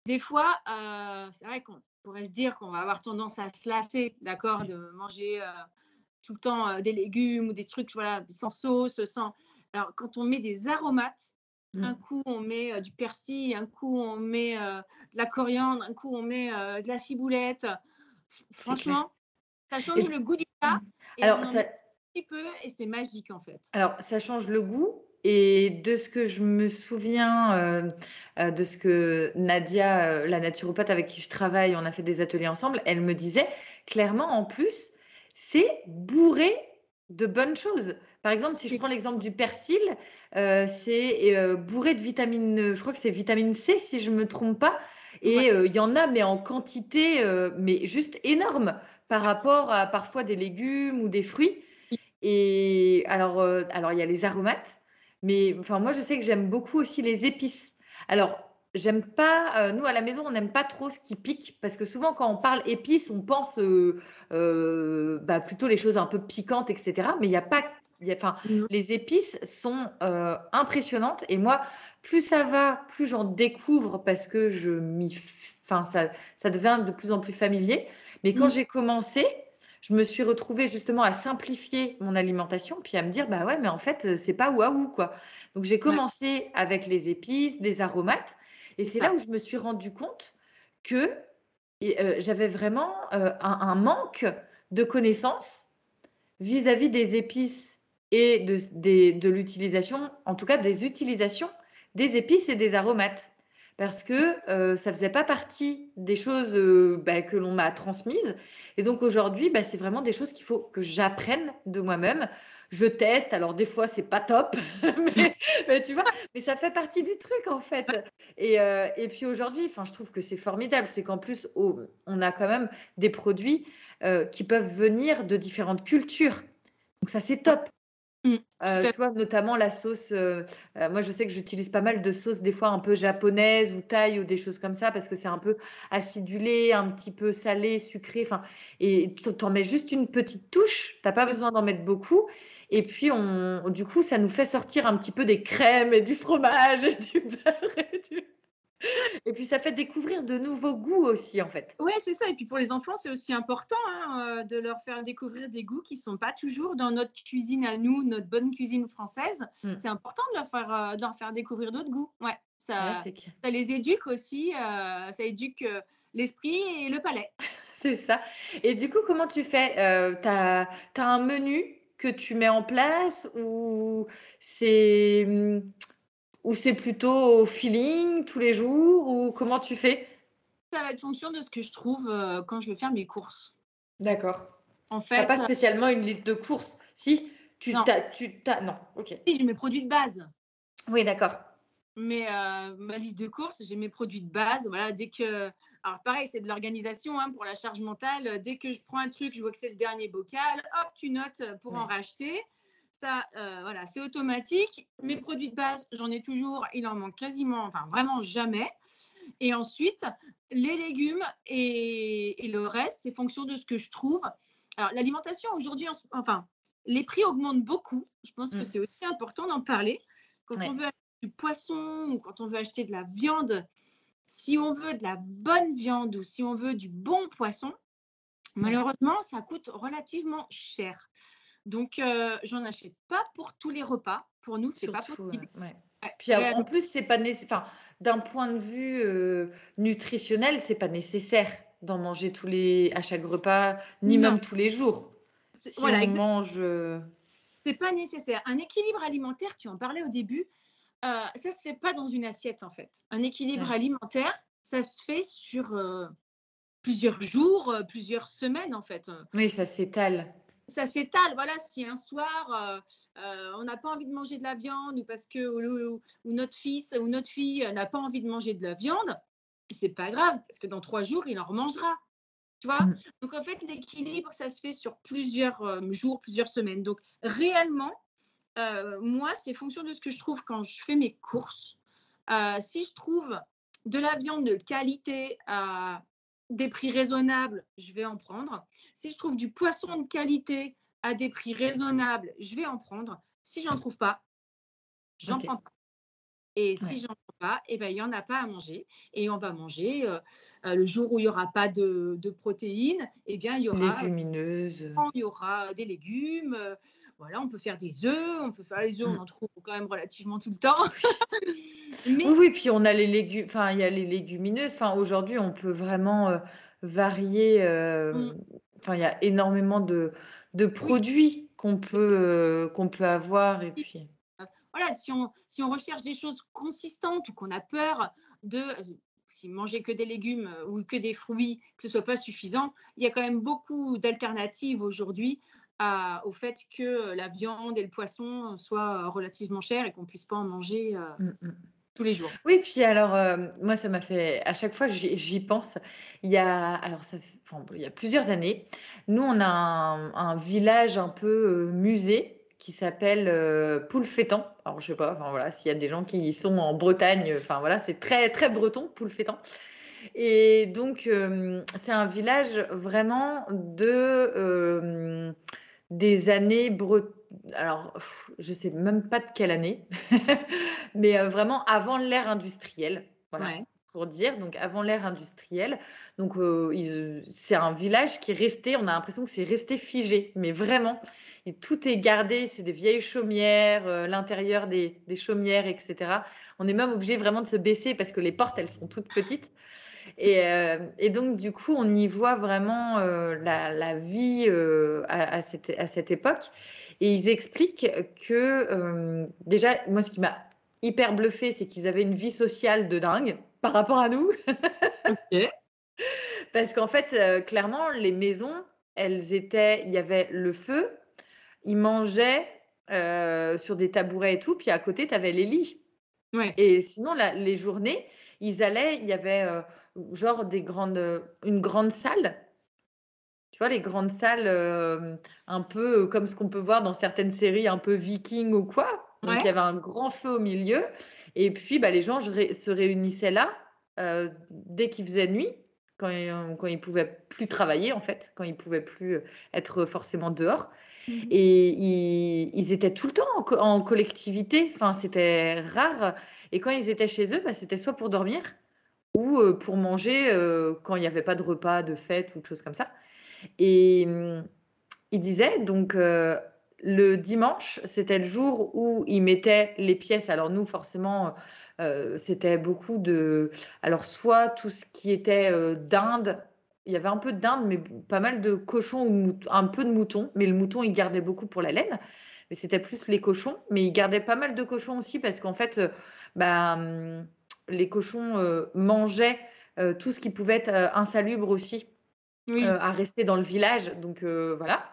des fois, euh, c'est vrai qu'on pourrait se dire qu'on va avoir tendance à se lasser, d'accord, de manger euh, tout le temps des légumes ou des trucs voilà, sans sauce, sans. Alors, quand on met des aromates, un coup on met du persil, un coup on met de la coriandre, un coup on met de la ciboulette. Franchement, ça change Et- le goût du plat. et Alors, ça, met petit peu et c'est magique en fait. Alors, ça change le goût. Et de ce que je me souviens, euh, euh, de ce que Nadia, euh, la naturopathe avec qui je travaille, on a fait des ateliers ensemble, elle me disait clairement en plus, c'est bourré de bonnes choses. Par exemple, si je prends l'exemple du persil, c'est bourré de vitamine, je crois que c'est vitamine C si je me trompe pas. Et Ouais. il y en a, mais en quantité, mais juste énorme par rapport à parfois des légumes ou des fruits. Et alors, euh, alors il y a les aromates, mais enfin moi je sais que j'aime beaucoup aussi les épices. Alors j'aime pas, euh, nous à la maison on n'aime pas trop ce qui pique parce que souvent quand on parle épices on pense euh, bah, plutôt les choses un peu piquantes etc. Mais il n'y a pas, enfin les épices sont euh, impressionnantes et moi plus ça va, plus j'en découvre parce que je m'y, enfin ça, ça devient de plus en plus familier. Mais quand Mm. j'ai commencé je me suis retrouvée justement à simplifier mon alimentation, puis à me dire, bah ouais, mais en fait, euh, c'est pas waouh, quoi. Donc j'ai commencé avec les épices, des aromates, et c'est là où je me suis rendu compte que euh, j'avais vraiment euh, un, un manque de connaissances vis-à-vis des épices et de l'utilisation, en tout cas des utilisations des épices et des aromates. Parce que euh, ça faisait pas partie des choses euh, bah, que l'on m'a transmises. Et donc aujourd'hui, bah, c'est vraiment des choses qu'il faut que j'apprenne de moi-même. Je teste, alors des fois c'est pas top, mais, tu vois, mais ça fait partie du truc en fait. Et, euh, et puis aujourd'hui, enfin, je trouve que c'est formidable, c'est qu'en plus, on a quand même des produits euh, qui peuvent venir de différentes cultures. Donc ça c'est top. Mm, Euh, à tu vois, notamment la sauce. euh, euh, moi, je sais que j'utilise pas mal de sauces, des fois un peu japonaises ou thaï ou des choses comme ça, parce que c'est un peu acidulé, un petit peu salé, sucré. Enfin, et tu t'en mets juste une petite touche. T'as pas besoin d'en mettre beaucoup. Et puis, on, du coup, ça nous fait sortir un petit peu des crèmes et du fromage et du beurre. Et, du- et puis, ça fait découvrir de nouveaux goûts aussi, en fait. Ouais, c'est ça. Et puis pour les enfants, c'est aussi important hein, euh, de leur faire découvrir des goûts qui sont pas toujours dans notre cuisine à nous, notre bonne cuisine française. Mm. C'est important de leur faire, euh, de leur faire découvrir d'autres goûts. Ouais, ça, Ouais, les éduque aussi. euh, ça éduque euh, l'esprit et le palais. C'est ça. Et du coup, comment tu fais? Euh, t'as, t'as un menu que tu mets en place ou c'est, hum, ou c'est plutôt au feeling tous les jours ou comment tu fais? Ça va être fonction de ce que je trouve euh, quand je vais faire mes courses. D'accord. En fait, pas spécialement une liste de courses? Si, tu Non. t'as, tu t'as, non, ok. si, j'ai mes produits de base. Oui, d'accord. Mais euh, ma liste de courses, j'ai mes produits de base. Voilà, dès que. Alors, pareil, c'est de l'organisation hein, pour la charge mentale. Dès que je prends un truc, je vois que c'est le dernier bocal, hop, tu notes pour en racheter. Ça, euh, voilà, c'est automatique. Mes produits de base, j'en ai toujours. Il en manque quasiment, enfin, vraiment jamais. Et ensuite, les légumes et, et le reste, c'est fonction de ce que je trouve. Alors, l'alimentation aujourd'hui, enfin, les prix augmentent beaucoup. Je pense que Mm. c'est aussi important d'en parler. Quand Ouais. on veut acheter du poisson ou quand on veut acheter de la viande, si on veut de la bonne viande ou si on veut du bon poisson, Malheureusement, ça coûte relativement cher. Donc, euh, j'en achète pas pour tous les repas. Pour nous, c'est pas possible. Puis en plus, c'est pas nécessaire. d'un point de vue euh, nutritionnel, c'est pas nécessaire d'en manger tous les à chaque repas, ni même tous les jours. Si voilà, on mange. Euh, c'est pas nécessaire. Un équilibre alimentaire, tu en parlais au début, euh, ça se fait pas dans une assiette en fait. Un équilibre alimentaire, ça se fait sur plusieurs jours, plusieurs semaines en fait. Oui, ça s'étale ça s'étale. Voilà, si un soir euh, euh, on n'a pas envie de manger de la viande ou parce que ou, notre fils ou notre fille n'a pas envie de manger de la viande, c'est pas grave parce que dans trois jours il en remangera. Tu vois? Mmh. Donc en fait l'équilibre ça se fait sur plusieurs euh, jours, plusieurs semaines. Donc réellement, moi c'est fonction de ce que je trouve quand je fais mes courses. si je trouve de la viande de qualité à des prix raisonnables, je vais en prendre. Si je trouve du poisson de qualité à des prix raisonnables, je vais en prendre. Si j'en trouve pas, j'en prends pas. Et si j'en prends pas, eh ben, il n'y en a pas à manger. Et on va manger euh, euh, le jour où il n'y aura pas de, protéines, eh bien, il y aura, Légumineuses. il y aura des légumes, euh, voilà, on peut faire des œufs, on peut faire les œufs, on mmh. en trouve quand même relativement tout le temps. Mais... Oui, puis on a les légumes, enfin il y a les légumineuses. Enfin aujourd'hui, on peut vraiment euh, varier. Euh, mmh. Enfin, il y a énormément de, de produits qu'on peut euh, qu'on peut avoir et puis. Voilà, si on, si on recherche des choses consistantes ou qu'on a peur de si manger que des légumes ou que des fruits, que ce soit pas suffisant, il y a quand même beaucoup d'alternatives aujourd'hui au fait que la viande et le poisson soient relativement chers et qu'on ne puisse pas en manger euh, mmh, mmh. tous les jours. Oui, puis alors, euh, moi, ça m'a fait, à chaque fois, j'y pense. Il y a, alors, ça fait, il y a plusieurs années, nous, on a un, village un peu euh, musée qui s'appelle Poulfétan. Alors, je sais pas, enfin voilà, s'il y a des gens qui sont en Bretagne, enfin voilà, c'est très, très breton, Poulfétan. Et donc, c'est un village vraiment de des années brut... Alors, je sais même pas de quelle année, mais euh, vraiment avant l'ère industrielle. Voilà. Pour dire, donc avant l'ère industrielle. Donc, euh, c'est un village qui est resté, on a l'impression que c'est resté figé, mais vraiment, et tout est gardé, c'est des vieilles chaumières, euh, l'intérieur des, des, chaumières, etc. On est même obligé vraiment de se baisser parce que les portes, elles sont toutes petites. Euh, et, donc, du coup, on y voit vraiment euh, la, vie euh, à, cette, à, cette, époque. Et ils expliquent que, déjà, moi, ce qui m'a hyper bluffé, c'est qu'ils avaient une vie sociale de dingue par rapport à nous. Parce qu'en fait, clairement, les maisons, elles étaient, il y avait le feu, ils mangeaient sur des tabourets et tout, puis à côté, tu avais les lits. Ouais. Et sinon, les journées, ils allaient, il y avait genre des grandes, une grande salle. Tu vois, les grandes salles euh, un peu comme ce qu'on peut voir dans certaines séries un peu vikings ou quoi. Donc, il y avait un grand feu au milieu. Et puis, bah, les gens se réunissaient là euh, dès qu'il faisait nuit, quand, quand ils ne pouvaient plus travailler, en fait, quand ils ne pouvaient plus être forcément dehors. Mmh Et ils, étaient tout le temps en, collectivité. Enfin, c'était rare. Et quand ils étaient chez eux, bah, c'était soit pour dormir, ou euh, pour manger euh, quand il n'y avait pas de repas, de fête ou de choses comme ça. Et hum, il disait donc euh, le dimanche, c'était le jour où il mettait les pièces. Alors nous, forcément, c'était beaucoup de... Alors soit tout ce qui était dinde, il y avait un peu de dinde, mais pas mal de cochons ou un peu de moutons. Mais le mouton, il gardait beaucoup pour la laine. Mais c'était plus les cochons. Mais il gardait pas mal de cochons aussi parce qu'en fait, bah, hum, les cochons euh, mangeaient euh, tout ce qui pouvait être euh, insalubre aussi à rester dans le village. Donc voilà.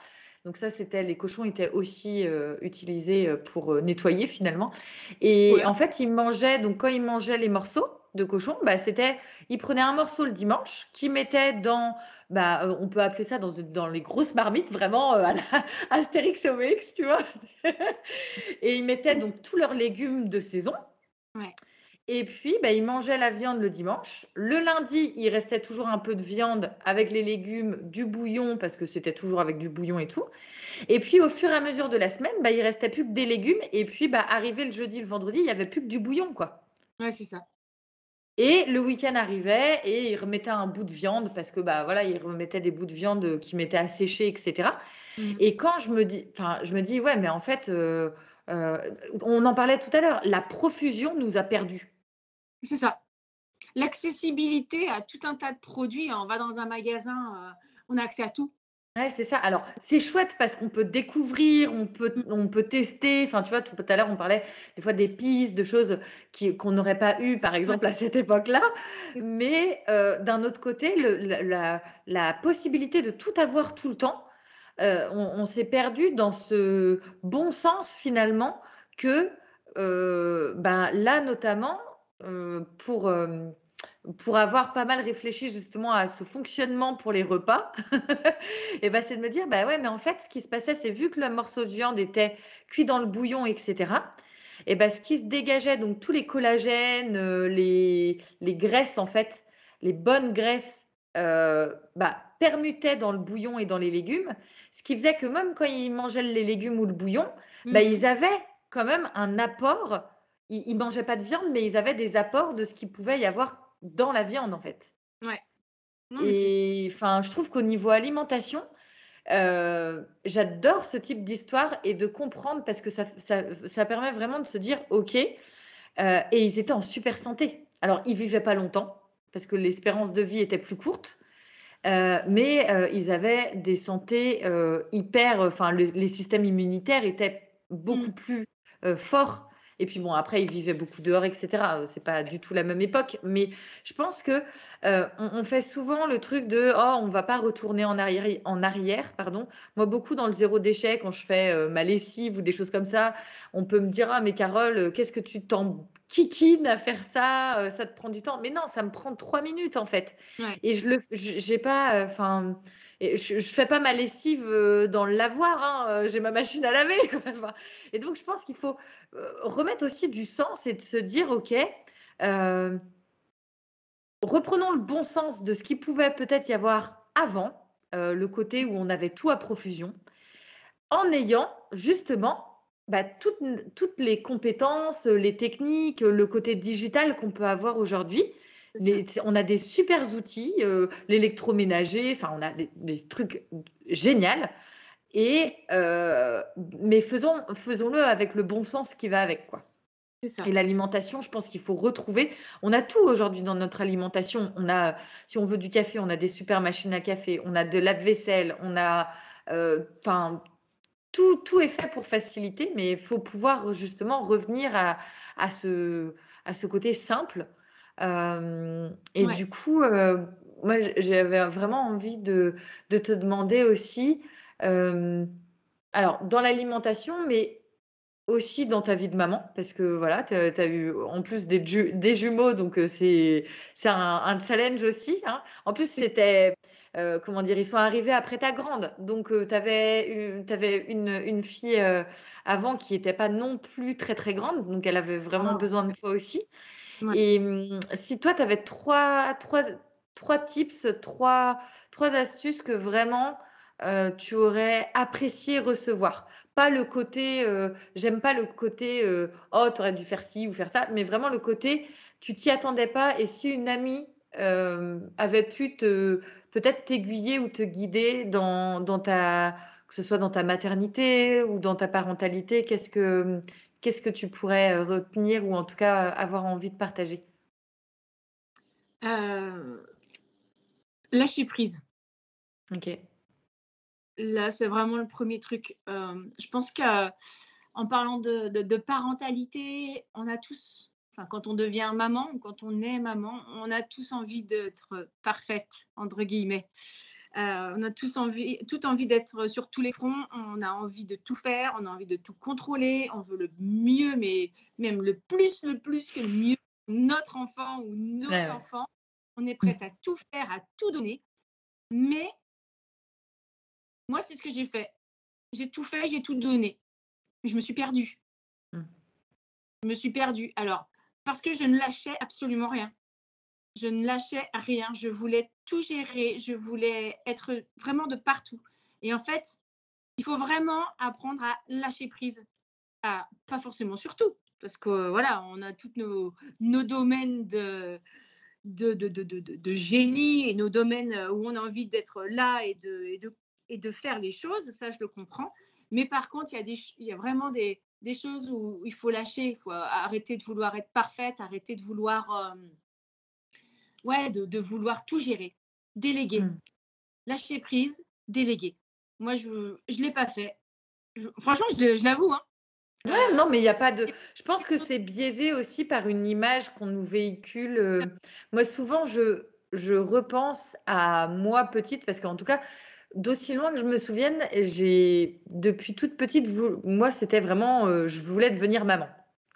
Donc ça, c'était les cochons étaient aussi utilisés pour nettoyer finalement. Et en fait, ils mangeaient donc quand ils mangeaient les morceaux de cochon, bah, c'était ils prenaient un morceau le dimanche, qu'ils mettaient dans bah, on peut appeler ça dans, dans les grosses marmites, vraiment à la Astérix Obélix, tu vois. et ils mettaient donc tous leurs légumes de saison. Ouais. Et puis, bah, il mangeait la viande le dimanche. Le lundi, il restait toujours un peu de viande avec les légumes, du bouillon, parce que c'était toujours avec du bouillon et tout. Et puis, au fur et à mesure de la semaine, bah, il restait plus que des légumes. Et puis, bah, arrivé le jeudi, le vendredi, il y avait plus que du bouillon, quoi. Ouais, c'est ça. Et le week-end arrivait et il remettait un bout de viande parce que bah voilà, il remettait des bouts de viande qui mettaient à sécher, etc. Mmh. Et quand je me dis, enfin, je me dis ouais, mais en fait, euh, on en parlait tout à l'heure, la profusion nous a perdus. C'est ça. L'accessibilité à tout un tas de produits. On va dans un magasin, euh, on a accès à tout. Ouais, c'est ça. Alors, c'est chouette parce qu'on peut découvrir, on peut, mmh. on peut tester. Enfin, tu vois, tout à l'heure, on parlait des fois des pistes, de choses qu'on n'aurait pas eues, par exemple, à cette époque-là. Mais euh, d'un autre côté, le, la, la, possibilité de tout avoir tout le temps, euh, on, s'est perdu dans ce bon sens, finalement, que euh, ben, là, notamment, pour pour avoir pas mal réfléchi justement à ce fonctionnement pour les repas, et ben c'est de me dire bah ouais mais en fait ce qui se passait c'est vu que le morceau de viande était cuit dans le bouillon etc. Et ben ce qui se dégageait donc tous les collagènes, euh, les, les graisses en fait, les bonnes graisses euh, bah, permutaient dans le bouillon et dans les légumes, ce qui faisait que même quand ils mangeaient les légumes ou le bouillon, bah, ils avaient quand même un apport. Ils, ne mangeaient pas de viande, mais ils avaient des apports de ce qu'il pouvait y avoir dans la viande, en fait. Ouais. et enfin, je trouve qu'au niveau alimentation, euh, j'adore ce type d'histoire et de comprendre parce que ça, ça, permet vraiment de se dire, OK, euh, et ils étaient en super santé. Alors, ils vivaient pas longtemps parce que l'espérance de vie était plus courte. Euh, mais ils avaient des santé hyper, enfin les systèmes immunitaires étaient beaucoup mmh. plus forts et puis bon, après, ils vivaient beaucoup dehors, etc. Euh, c'est pas du tout la même époque, mais je pense que euh, on, fait souvent le truc de oh, on va pas retourner en arrière, en arrière, pardon. Moi, beaucoup dans le zéro déchet, quand je fais euh, ma lessive ou des choses comme ça, on peut me dire ah mais Carole, qu'est-ce que tu t'en kikines à faire ça Ça te prend du temps Mais non, ça me prend trois minutes en fait. Et je le, j'ai pas, enfin je, ne fais pas ma lessive euh, dans le lavoir, hein, euh, j'ai ma machine à laver. Et donc, je pense qu'il faut euh, remettre aussi du sens et de se dire, OK, reprenons le bon sens de ce qui pouvait peut-être y avoir avant, le côté où on avait tout à profusion, en ayant justement bah, toutes, les compétences, les techniques, le côté digital qu'on peut avoir aujourd'hui on a des super outils, euh, l'électroménager, enfin, on a des, trucs géniaux. Et, euh, mais faisons, faisons-le avec le bon sens qui va avec, quoi. Et l'alimentation, je pense qu'il faut retrouver. On a tout aujourd'hui dans notre alimentation. On a, si on veut du café, on a des super machines à café, on a de la vaisselle, on a, euh, enfin, tout, tout est fait pour faciliter, mais il faut pouvoir justement revenir à, à, ce, à ce côté simple et du coup, moi, j'avais vraiment envie de, de, te demander aussi, alors, dans l'alimentation, mais aussi dans ta vie de maman, parce que voilà, tu as, eu en plus des, des jumeaux, donc c'est un, un, challenge aussi. Hein. En plus, c'était, comment dire, ils sont arrivés après ta grande, donc tu avais, avais, une, une fille avant qui n'était pas non plus très très grande, donc elle avait vraiment besoin de toi aussi. Et mmh, si toi, tu avais trois, trois, trois tips, trois, trois astuces que vraiment euh, tu aurais apprécié recevoir. Pas le côté, euh, j'aime pas le côté, euh, oh, tu aurais dû faire ci ou faire ça, mais vraiment le côté, tu t'y attendais pas. Et si une amie avait pu te peut-être t'aiguiller ou te guider dans, dans ta, que ce soit dans ta maternité ou dans ta parentalité, qu'est-ce que qu'est-ce que tu pourrais euh, retenir ou en tout cas euh, avoir envie de partager? Euh, Lâcher prise. Ok. Là, c'est vraiment le premier truc. je pense qu'en parlant de, parentalité, on a tous, enfin, quand on devient maman ou quand on est maman, on a tous envie d'être parfaite, entre guillemets. Euh, on a tous envie, toute envie d'être sur tous les fronts. On a envie de tout faire. On a envie de tout contrôler. On veut le mieux, mais même le plus, le plus que le mieux. Notre enfant ou nos enfants, on est prête à tout faire, à tout donner. Mais moi, c'est ce que j'ai fait. J'ai tout fait, j'ai tout donné. Je me suis perdue. Mmh. Je me suis perdue. Alors, parce que je ne lâchais absolument rien je ne lâchais rien, je voulais tout gérer, je voulais être vraiment de partout. Et en fait, il faut vraiment apprendre à lâcher prise, pas forcément sur tout, parce que voilà, on a tous nos, domaines de, génie et nos domaines où on a envie d'être là et de, faire les choses, ça je le comprends. Mais par contre, il y a, vraiment des, choses où il faut lâcher, arrêter de vouloir être parfaite, arrêter de vouloir, ouais, de, de, vouloir tout gérer, déléguer, mmh. lâcher prise, déléguer. Moi, je ne l'ai pas fait. franchement, je, je l'avoue. Hein. Ouais, non, mais il n'y a pas de. Je pense que c'est biaisé aussi par une image qu'on nous véhicule. Euh. Moi, souvent, je, je repense à moi petite, parce qu'en tout cas, d'aussi loin que je me souvienne, j'ai depuis toute petite, moi, c'était vraiment, euh, je voulais devenir maman.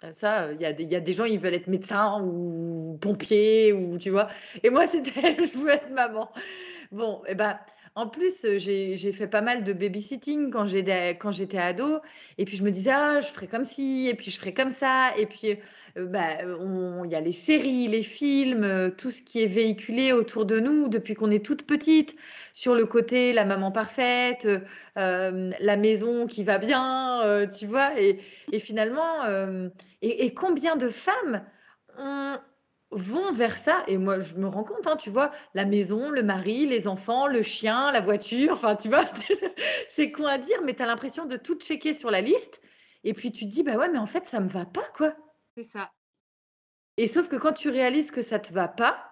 Euh, ça, il y, a des, gens, ils veulent être médecins ou pompiers, ou tu vois. Et moi, c'était, je voulais être maman. Bon, et eh ben, en plus, j'ai fait pas mal de babysitting quand j'étais ado. Et puis, je me disais, ah, je ferai comme ci, et puis je ferai comme ça. Et puis, bah, il y a les séries, les films, tout ce qui est véhiculé autour de nous depuis qu'on est toute petite. Sur le côté, la maman parfaite, la maison qui va bien, tu vois. Et, finalement, et, et, combien de femmes ont vont vers ça. Et moi, je me rends compte, hein, tu vois, la maison, le mari, les enfants, le chien, la voiture, enfin, tu vois, c'est quoi à dire, mais tu as l'impression de tout checker sur la liste. Et puis tu te dis, bah ouais, mais en fait, ça me va pas, quoi. C'est ça. Et sauf que quand tu réalises que ça te va pas,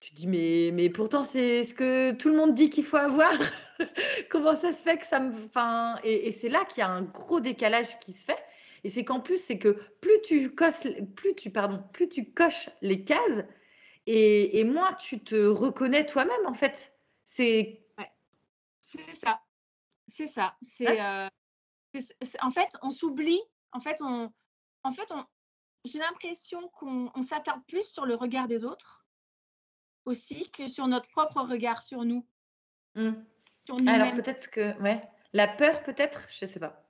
tu te dis, mais, mais pourtant, c'est ce que tout le monde dit qu'il faut avoir. Comment ça se fait que ça me. Enfin, et c'est là qu'il y a un gros décalage qui se fait. Et c'est qu'en plus, c'est que plus tu, coches, plus, tu, pardon, plus tu coches les cases, et, et moins tu te reconnais toi-même, en fait. C'est c'est ça. C'est ça. C'est euh, en fait, on s'oublie. En fait, on, en fait, on, j'ai l'impression qu'on s'attarde plus sur le regard des autres aussi que sur notre propre regard sur nous. Mmh. Alors peut-être que, ouais, la peur peut-être, je sais pas.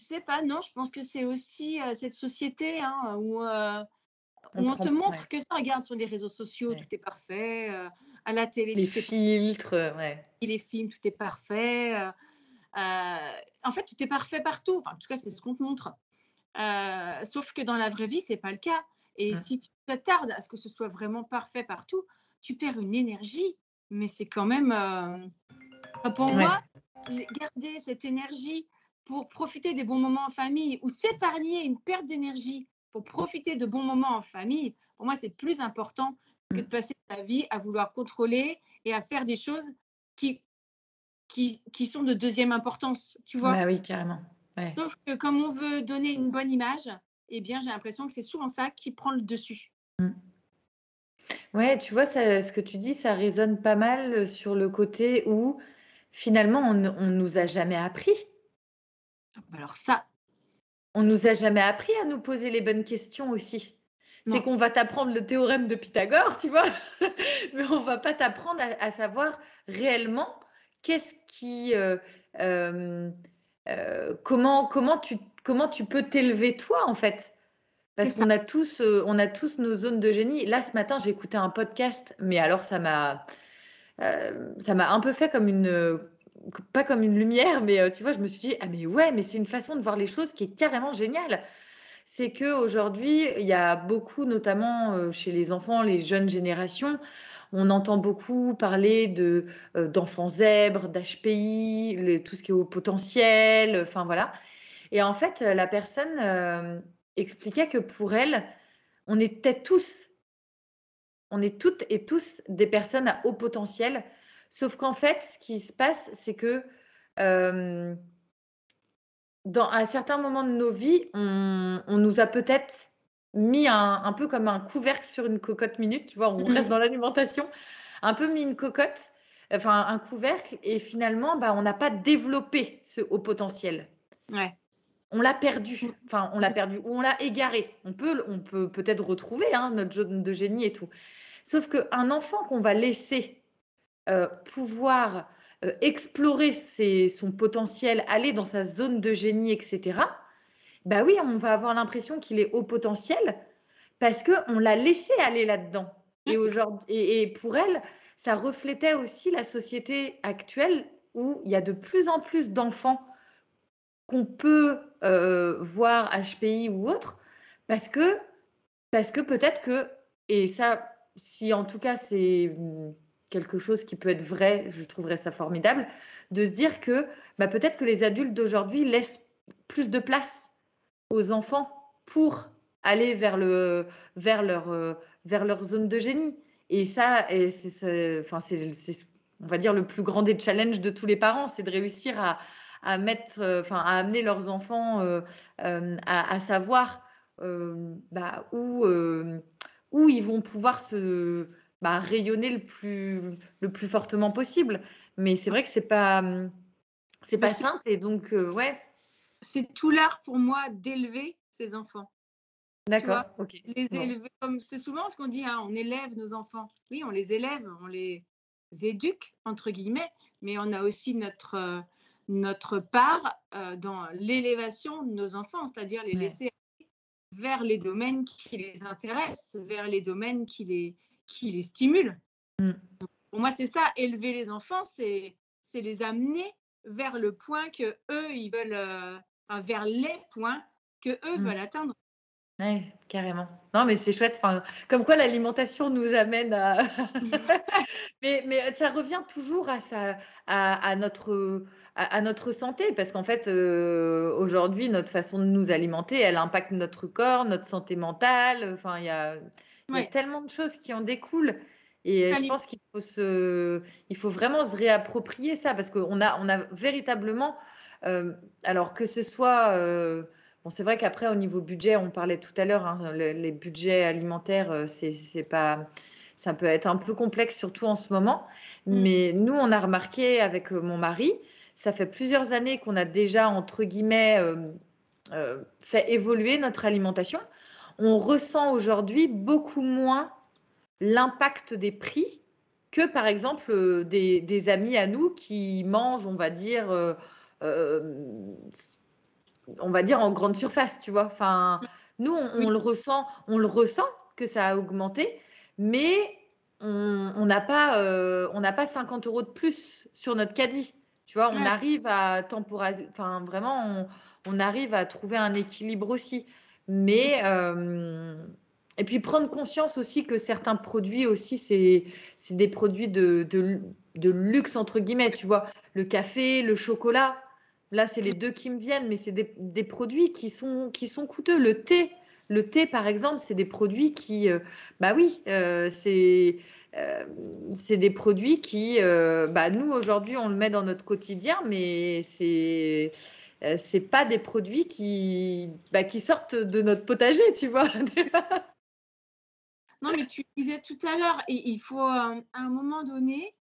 Je sais pas, non, je pense que c'est aussi cette société hein, où, on, te montre que ça. Regarde sur les réseaux sociaux, tout est parfait. à la télé, les filtres, ouais. Les films, tout est parfait. en fait, tout est parfait partout. Enfin, en tout cas, c'est ce qu'on te montre. sauf que dans la vraie vie, c'est pas le cas. Et mmh. si tu t'attardes à ce que ce soit vraiment parfait partout, tu perds une énergie. Mais c'est quand même, pour moi, garder cette énergie pour profiter des bons moments en famille ou s'épargner une perte d'énergie pour profiter de bons moments en famille, pour moi, c'est plus important que de mm. passer sa vie à vouloir contrôler et à faire des choses qui, qui, qui sont de deuxième importance, tu vois? Bah oui, carrément. Sauf que comme on veut donner une bonne image, eh bien, j'ai l'impression que c'est souvent ça qui prend le dessus. Mm. Ouais, tu vois, ça, ce que tu dis, ça résonne pas mal sur le côté où finalement, on ne nous a jamais appris alors ça, on nous a jamais appris à nous poser les bonnes questions aussi. C'est qu'on va t'apprendre le théorème de Pythagore, tu vois, mais on va pas t'apprendre à, savoir réellement qu'est-ce qui, euh, euh, euh, comment, comment tu, comment tu peux t'élever toi en fait. Parce qu'on a tous, on a tous nos zones de génie. Là, ce matin, j'ai écouté un podcast, mais alors ça m'a, ça m'a un peu fait comme une pas comme une lumière, mais euh, tu vois, je me suis dit, ah mais ouais, mais c'est une façon de voir les choses qui est carrément géniale. C'est qu'aujourd'hui, il y a beaucoup, notamment euh, chez les enfants, les jeunes générations, on entend beaucoup parler de euh, d'enfants zèbres, d'HPI, tout ce qui est au potentiel, enfin voilà. Et en fait, la personne expliquait que pour elle, on était tous, on est toutes et tous des personnes à haut potentiel Sauf qu'en fait, ce qui se passe, c'est que euh, dans un certain moment de nos vies, on, nous a peut-être mis un, peu comme un couvercle sur une cocotte minute, tu vois, on reste dans l'alimentation, un peu mis une cocotte, enfin un couvercle, et finalement, bah, on n'a pas développé ce haut potentiel. Ouais. On l'a perdu, enfin on l'a perdu, ou on l'a égaré. On peut, on peut peut-être retrouver hein, notre zone de génie et tout. Sauf qu'un enfant qu'on va laisser euh, pouvoir euh, explorer son potentiel, aller dans sa zone de génie, etc., bah oui, on va avoir l'impression qu'il est au potentiel parce qu'on l'a laissé aller là-dedans. Et, et, et, pour elle, ça reflétait aussi la société actuelle où il y a de plus en plus d'enfants qu'on peut voir HPI ou autre, parce que, parce que peut-être que, et ça, si en tout cas c'est quelque chose qui peut être vrai, je trouverais ça formidable, de se dire que bah, peut-être que les adultes d'aujourd'hui laissent plus de place aux enfants pour aller vers, euh, leur zone de génie. Et ça, c'est, on va dire, le plus grand des challenges de tous les parents, c'est de réussir à, euh, amener leurs enfants euh, à, savoir bah, où ils vont pouvoir se bah, rayonner le plus, le plus fortement possible. Mais c'est vrai que c'est pas, c'est pas simple. Et donc, ouais. C'est tout l'art pour moi d'élever ces enfants. D'accord. Les élever comme c'est souvent ce qu'on dit, hein, on élève nos enfants. Oui, on les élève, on les éduque entre guillemets, mais on a aussi notre euh, notre part euh, dans l'élévation de nos enfants, c'est-à-dire les laisser vers les domaines qui les intéressent, vers les domaines qui les qui les stimulent. Mm. Pour moi, c'est ça, élever les enfants, c'est les amener vers le point que eux ils veulent, euh, vers les points que eux mm. veulent atteindre. Oui, carrément. Non, mais c'est chouette. Enfin, comme quoi l'alimentation nous amène à. mais, mais, ça revient toujours à, sa, à, notre, à, notre santé, parce qu'en fait, euh, aujourd'hui, notre façon de nous alimenter, elle impacte notre corps, notre santé mentale. Enfin, il y a, y a tellement de choses qui en découlent. Et je pense qu'il faut, se, il faut vraiment se réapproprier ça, parce qu'on a, on a véritablement. Euh, alors que ce soit. Euh, Bon, c'est vrai qu'après, au niveau budget, on parlait tout à l'heure, hein, les budgets alimentaires, euh, c'est pas, ça peut être un peu complexe, surtout en ce moment. Mm. Mais nous, on a remarqué avec mon mari, ça fait plusieurs années qu'on a déjà, entre guillemets, euh, fait évoluer notre alimentation. On ressent aujourd'hui beaucoup moins l'impact des prix que, par exemple, des, amis à nous qui mangent, on va dire, on va dire en grande surface, tu vois. Enfin, nous, on, le ressent, on le ressent que ça a augmenté, mais on n'a pas, euh, on n'a pas 50 euros de plus sur notre caddie. Tu vois, on arrive à temporaliser, enfin vraiment, on, arrive à trouver un équilibre aussi. Mais euh, et puis prendre conscience aussi que certains produits aussi, c'est des produits de, de luxe entre guillemets. Tu vois, le café, le chocolat Là, c'est les deux qui me viennent, mais c'est des, produits qui sont, qui sont coûteux. Le thé, le thé, par exemple, c'est des produits qui, euh, bah oui, euh, c'est c'est des produits qui, bah nous aujourd'hui, on le met dans notre quotidien, mais c'est c'est pas des produits qui, bah, qui sortent de notre potager, tu vois. non, mais tu disais tout à l'heure, il faut à un moment donné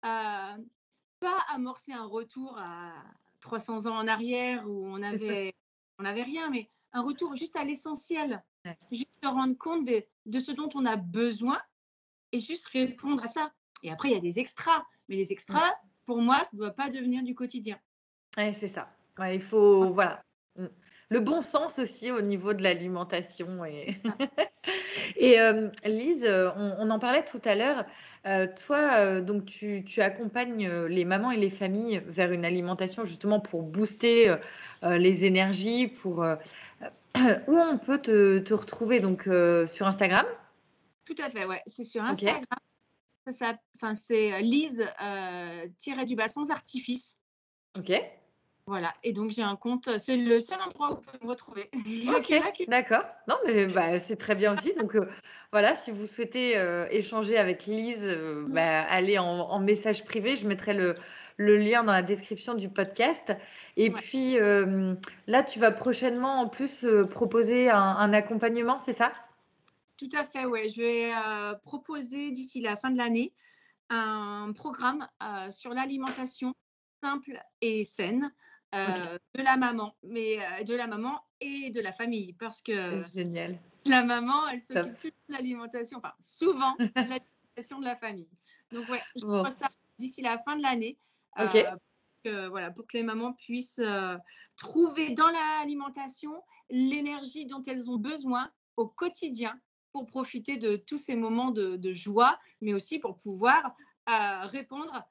pas amorcer un retour à 300 ans en arrière où on avait, on avait rien, mais un retour juste à l'essentiel, juste se rendre compte de, ce dont on a besoin et juste répondre à ça. Et après, il y a des extras, mais les extras, pour moi, ça ne doit pas devenir du quotidien. Ouais, c'est ça. Il faut, voilà. Mm le bon sens aussi au niveau de l'alimentation. Et, et euh, Lise, on, en parlait tout à l'heure. Euh, toi, euh, donc tu, accompagnes les mamans et les familles vers une alimentation justement pour booster les énergies, pour où on peut te, retrouver donc sur Instagram? Tout à fait, ouais. C'est sur Instagram. Ça, c'est Lise du bas sans artifice. Ok. Voilà, et donc j'ai un compte, c'est le seul endroit où vous pouvez me retrouver. Ok, d'accord. Non, mais bah, c'est très bien aussi. Donc euh, voilà, si vous souhaitez euh, échanger avec Lise, euh, bah, allez en, message privé. Je mettrai le, lien dans la description du podcast. Et puis là, tu vas prochainement en plus proposer un, accompagnement, c'est ça? Tout à fait, oui. Je vais proposer d'ici la fin de l'année un programme sur l'alimentation simple et saine euh, de la maman, mais euh, de la maman et de la famille, parce que génial. La maman, elle s'occupe de l'alimentation, enfin souvent l'alimentation de la famille. Donc ouais, je crois ça d'ici la fin de l'année. Euh, voilà, pour que les mamans puissent trouver dans l'alimentation l'énergie dont elles ont besoin au quotidien pour profiter de tous ces moments de, de joie, mais aussi pour pouvoir répondre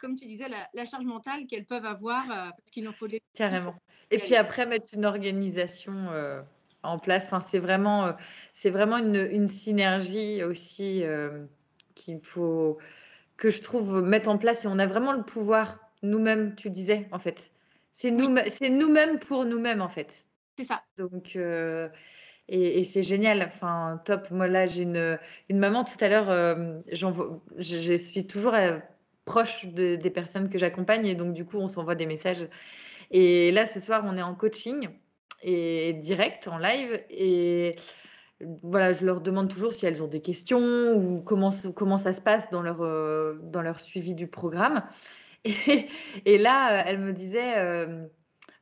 comme tu disais, la, charge mentale qu'elles peuvent avoir parce qu'il en faut des. Carrément. Et puis après, mettre une organisation en place. Enfin, c'est vraiment, c'est vraiment une, synergie aussi qu'il faut que je trouve mettre en place et on a vraiment le pouvoir nous-mêmes, tu disais en fait. C'est nous, c'est nous-mêmes pour nous-mêmes en fait. C'est ça. Donc et, c'est génial. Enfin, top. Moi là, j'ai une, une, maman tout à l'heure. je, suis toujours proche de, des personnes que j'accompagne et donc du coup, on s'envoie des messages. Et là, ce soir, on est en coaching et direct en live et voilà, je leur demande toujours si elles ont des questions ou comment, comment ça se passe dans leur, euh, dans leur suivi du programme. Et, là, elle me disait, euh,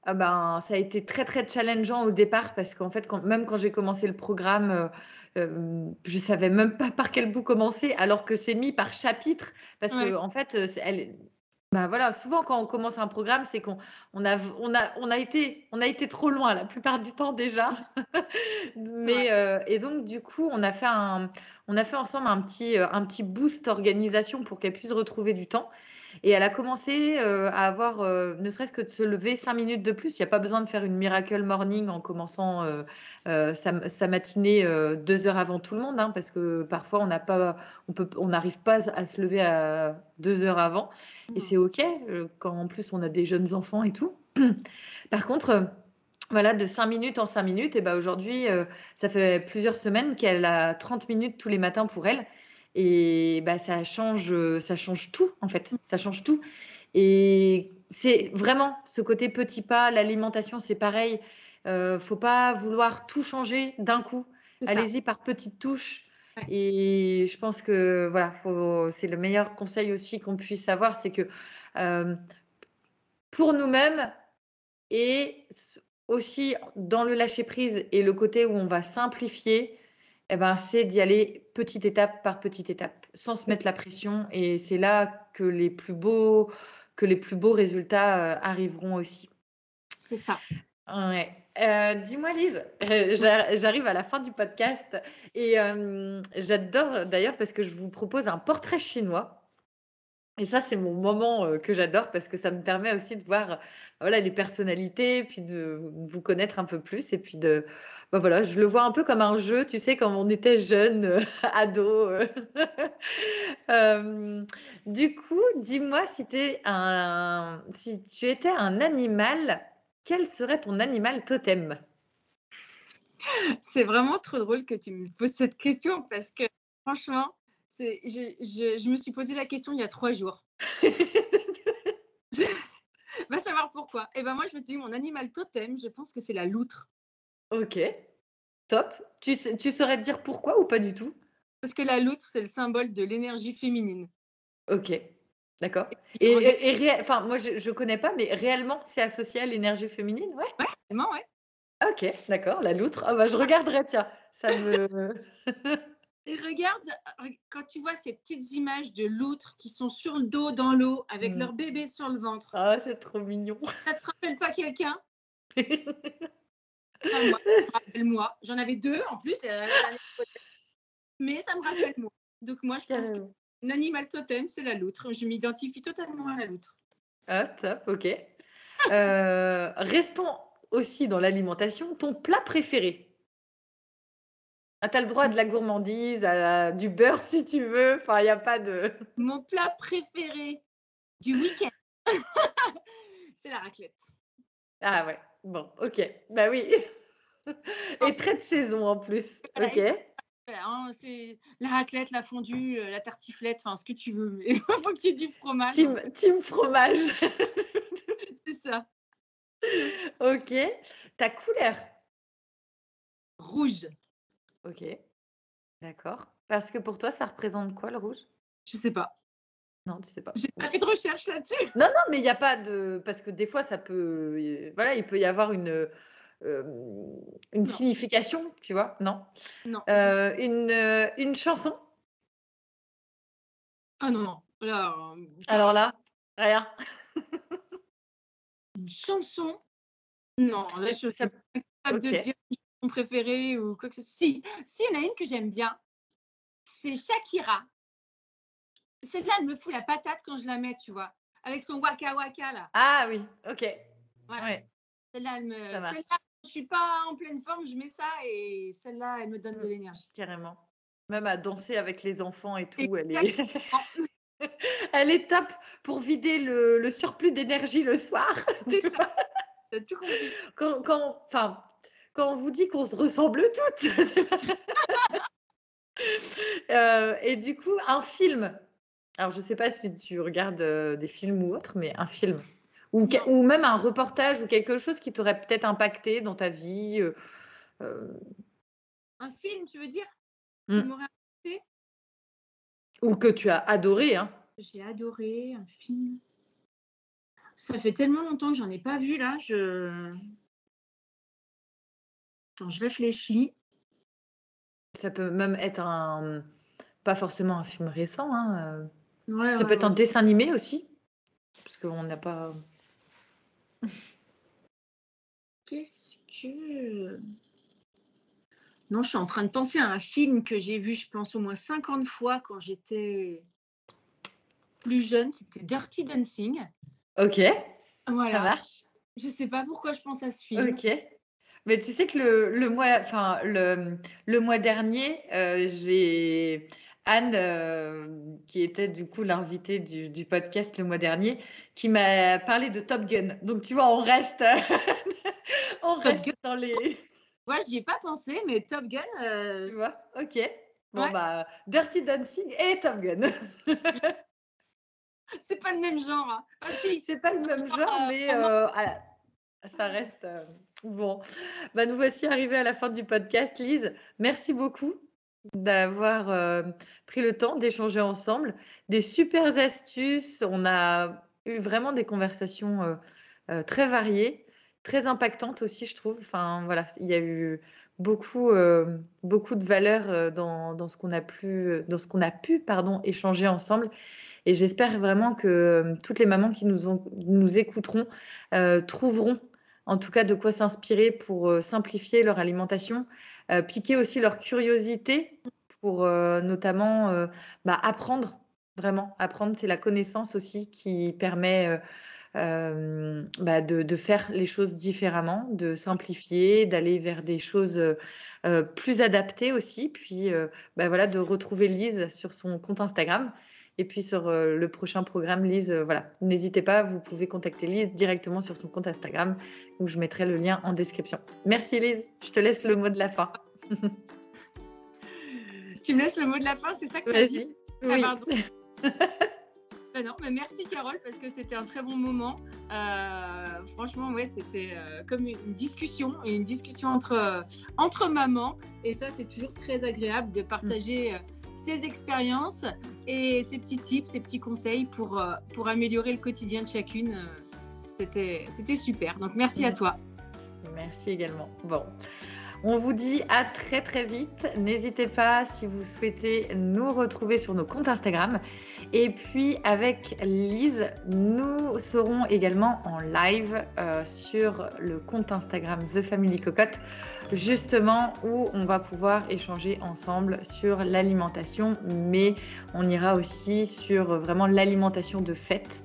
ah ben, ça a été très, très challengeant au départ parce qu'en fait, même quand j'ai commencé le programme, euh, je ne savais même pas par quel bout commencer alors que c'est mis par chapitre parce que en fait, elle, bah voilà, souvent quand on commence un programme, c'est qu'on on a, on a, on a, été, on a été trop loin la plupart du temps déjà. Mais, euh, et donc, du coup, on a fait, un, on a fait ensemble un petit, euh, un petit boost organisation pour qu'elle puisse retrouver du temps. Et elle a commencé euh, à avoir, euh, ne serait-ce que de se lever cinq minutes de plus. Il n'y a pas besoin de faire une miracle morning en commençant euh, sa, matinée deux heures avant tout le monde, hein, parce que parfois on on on n'arrive pas à se lever à deux heures avant. Et c'est ok quand en plus on a des jeunes enfants et tout. Par contre voilà, de cinq minutes en cinq minutes, et ben aujourd'hui, ça fait plusieurs semaines qu'elle a 30 minutes tous les matins pour elle. Et bah, ça, change, ça change tout, en fait. Ça change tout. Et c'est vraiment ce côté petit pas. L'alimentation, c'est pareil. Euh, faut pas vouloir tout changer d'un coup. Allez-y par petites touches. Et je pense que voilà, c'est le meilleur conseil aussi qu'on puisse avoir, c'est que euh, pour nous-mêmes et aussi dans le lâcher prise et le côté où on va simplifier, eh ben, c'est d'y aller petite étape par petite étape, sans se mettre la pression. Et c'est là que les plus beaux, que les plus beaux résultats euh, arriveront aussi. C'est ça. Ouais. Euh, dis-moi Lise, euh, j'arrive à la fin du podcast et j'adore d'ailleurs parce que je vous propose un portrait chinois. Et ça, c'est mon moment que j'adore parce que ça me permet aussi de voir voilà, les personnalités, puis de vous connaître un peu plus. Et puis de. Bah, voilà, je le vois un peu comme un jeu, tu sais, quand on était jeune, ado. du coup, dis-moi si, si tu étais un animal, quel serait ton animal totem? C'est vraiment trop drôle que tu me poses cette question parce que franchement, je, me suis posé la question il y a trois jours. Va savoir pourquoi. Et eh ben moi, je me dis, mon animal totem, je pense que c'est la loutre. Ok, top. Tu, tu saurais dire pourquoi ou pas du tout? Parce que la loutre, c'est le symbole de l'énergie féminine. Ok, d'accord. Et, enfin, moi, je ne connais pas, mais réellement, c'est associé à l'énergie féminine, ouais Ouais, réellement, ouais. Ok, d'accord, la loutre. Ah bah, je regarderai, tiens. Ça me. Et regarde, quand tu vois ces petites images de loutres qui sont sur le dos dans l'eau avec mmh. leur bébé sur le ventre. Ah, c'est trop mignon. Ça te rappelle pas quelqu'un? Moi, rappelle-moi. J'en avais deux en plus. Mais ça me rappelle moi. Donc moi, je pense qu'un animal totem, c'est la loutre. Je m'identifie totalement à la loutre. Ah, top, ok. Euh, restons aussi dans l'alimentation. Ton plat préféré? Ah, tu as le droit à de la gourmandise, à, du beurre si tu veux. Enfin, il n'y a pas de. Mon plat préféré du week-end, c'est la raclette. Ah ouais, bon, ok. Bah oui. Et très de saison en plus. ok. Hein, c'est la raclette, la fondue, euh, la tartiflette, enfin ce que tu veux. Il faut qu'il y ait du fromage. Team, team fromage. c'est ça. Ok. Ta couleur? Rouge. Ok, d'accord. Parce que pour toi, ça représente quoi le rouge? Je sais pas. Non, tu sais pas. J'ai pas fait de recherche là-dessus. Non, non, mais il n'y a pas de. Parce que des fois, ça peut. Voilà, il peut y avoir une. Euh, une signification, tu vois? Non Non. Euh, une, euh, une chanson? Ah non, non. Alors là, rien. une chanson? Non, là, je suis capable de dire préféré ou quoi que ce soit. Si, si, il y en a une que j'aime bien. C'est Shakira. celle-là, elle me fout la patate quand je la mets, tu vois, avec son waka waka là. Ah oui, ok. Voilà. Ouais. Celle-là, elle me. Celle-là, je suis pas en pleine forme, je mets ça et celle-là, elle me donne de Mm. l'énergie. Carrément. Même à danser avec les enfants et tout, elle est, elle est top pour vider le, le surplus d'énergie le soir. C'est ça. T'as tout compris. Quand, enfin, quand on vous dit qu'on se ressemble toutes. Euh, et du coup, un film. Alors, je sais pas si tu regardes euh, des films ou autre, mais un film. Ou, même un reportage ou quelque chose qui t'aurait peut-être impacté dans ta vie. euh, Un film, tu veux dire Mm. m'aurait impacté? Ou que tu as adoré. Hein. J'ai adoré un film. Ça fait tellement longtemps que j'en ai pas vu là. Je. Attends, je réfléchis. Ça peut même être un. Pas forcément un film récent. hein, euh, Ouais, Ça ouais, peut être un dessin animé aussi. Parce qu'on n'a pas. Qu'est-ce que. Non, je suis en train de penser à un film que j'ai vu, je pense, au moins 50 fois quand j'étais plus jeune. C'était Dirty Dancing. Ok, ça Voilà. marche. Je sais pas pourquoi je pense à ce film. Ok. Mais tu sais que le, le mois, enfin, le, le mois dernier, euh, j'ai Anne, euh, qui était du coup l'invitée du, du podcast le mois dernier, qui m'a parlé de Top Gun. Donc tu vois, on reste, on reste dans les. Ouais, j'y ai pas pensé, mais Top Gun, euh, Tu vois, ok. Bon Ouais. bah, Dirty Dancing et Top Gun. c'est pas le même genre. hein. Ah si, C'est pas le même genre, Euh, mais euh, ah, ça reste bon. Bah, nous voici arrivés à la fin du podcast. Lise, merci beaucoup d'avoir euh, pris le temps d'échanger ensemble. Des super astuces. On a eu vraiment des conversations euh, euh, très variées, très impactantes aussi, je trouve. Enfin, voilà, il y a eu beaucoup, beaucoup de valeur dans, ce qu'on a pu, dans ce qu'on a pu, pardon, échanger ensemble. Et j'espère vraiment que toutes les mamans qui nous, nous écouteront trouveront en tout cas de quoi s'inspirer pour euh, simplifier leur alimentation, euh, piquer aussi leur curiosité pour euh, notamment bah, apprendre, vraiment apprendre. C'est la connaissance aussi qui permet bah, de, faire les choses différemment, de simplifier, d'aller vers des choses plus adaptées aussi, puis bah, voilà, de retrouver Lise sur son compte Instagram. Et puis sur euh, le prochain programme, Lise, euh, voilà, n'hésitez pas, vous pouvez contacter Lise directement sur son compte Instagram où je mettrai le lien en description. Merci Lise, je te laisse le mot de la fin. tu me laisses le mot de la fin, c'est ça que tu as dit? Vas-y. Ah, Oui. Bah non, mais merci Carole parce que c'était un très bon moment. Euh, franchement, ouais, c'était euh, comme une discussion, une discussion entre, euh, entre mamans. Et ça, c'est toujours très agréable de partager euh, ses expériences et ses petits tips, ses petits conseils pour, euh, pour améliorer le quotidien de chacune. Euh, C'était super. Donc merci à Mm. toi. Merci également. Bon, on vous dit à très très vite. N'hésitez pas si vous souhaitez nous retrouver sur nos comptes Instagram. Et puis avec Lise, nous serons également en live euh, sur le compte Instagram The Family Cocotte, justement où on va pouvoir échanger ensemble sur l'alimentation, mais on ira aussi sur euh, vraiment l'alimentation de fête.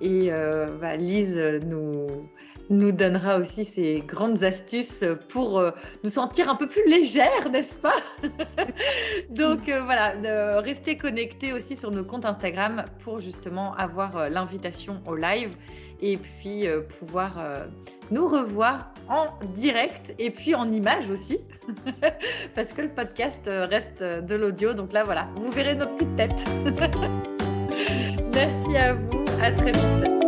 Et euh, bah, Lise nous, donnera aussi ses grandes astuces pour euh, nous sentir un peu plus légères, n'est-ce pas? Donc voilà, de rester connectés aussi sur nos comptes Instagram pour justement avoir l'invitation au live et puis euh, pouvoir euh, nous revoir en direct et puis en image aussi parce que le podcast euh, reste de l'audio. Donc là voilà, vous verrez nos petites têtes. Merci à vous, à très vite.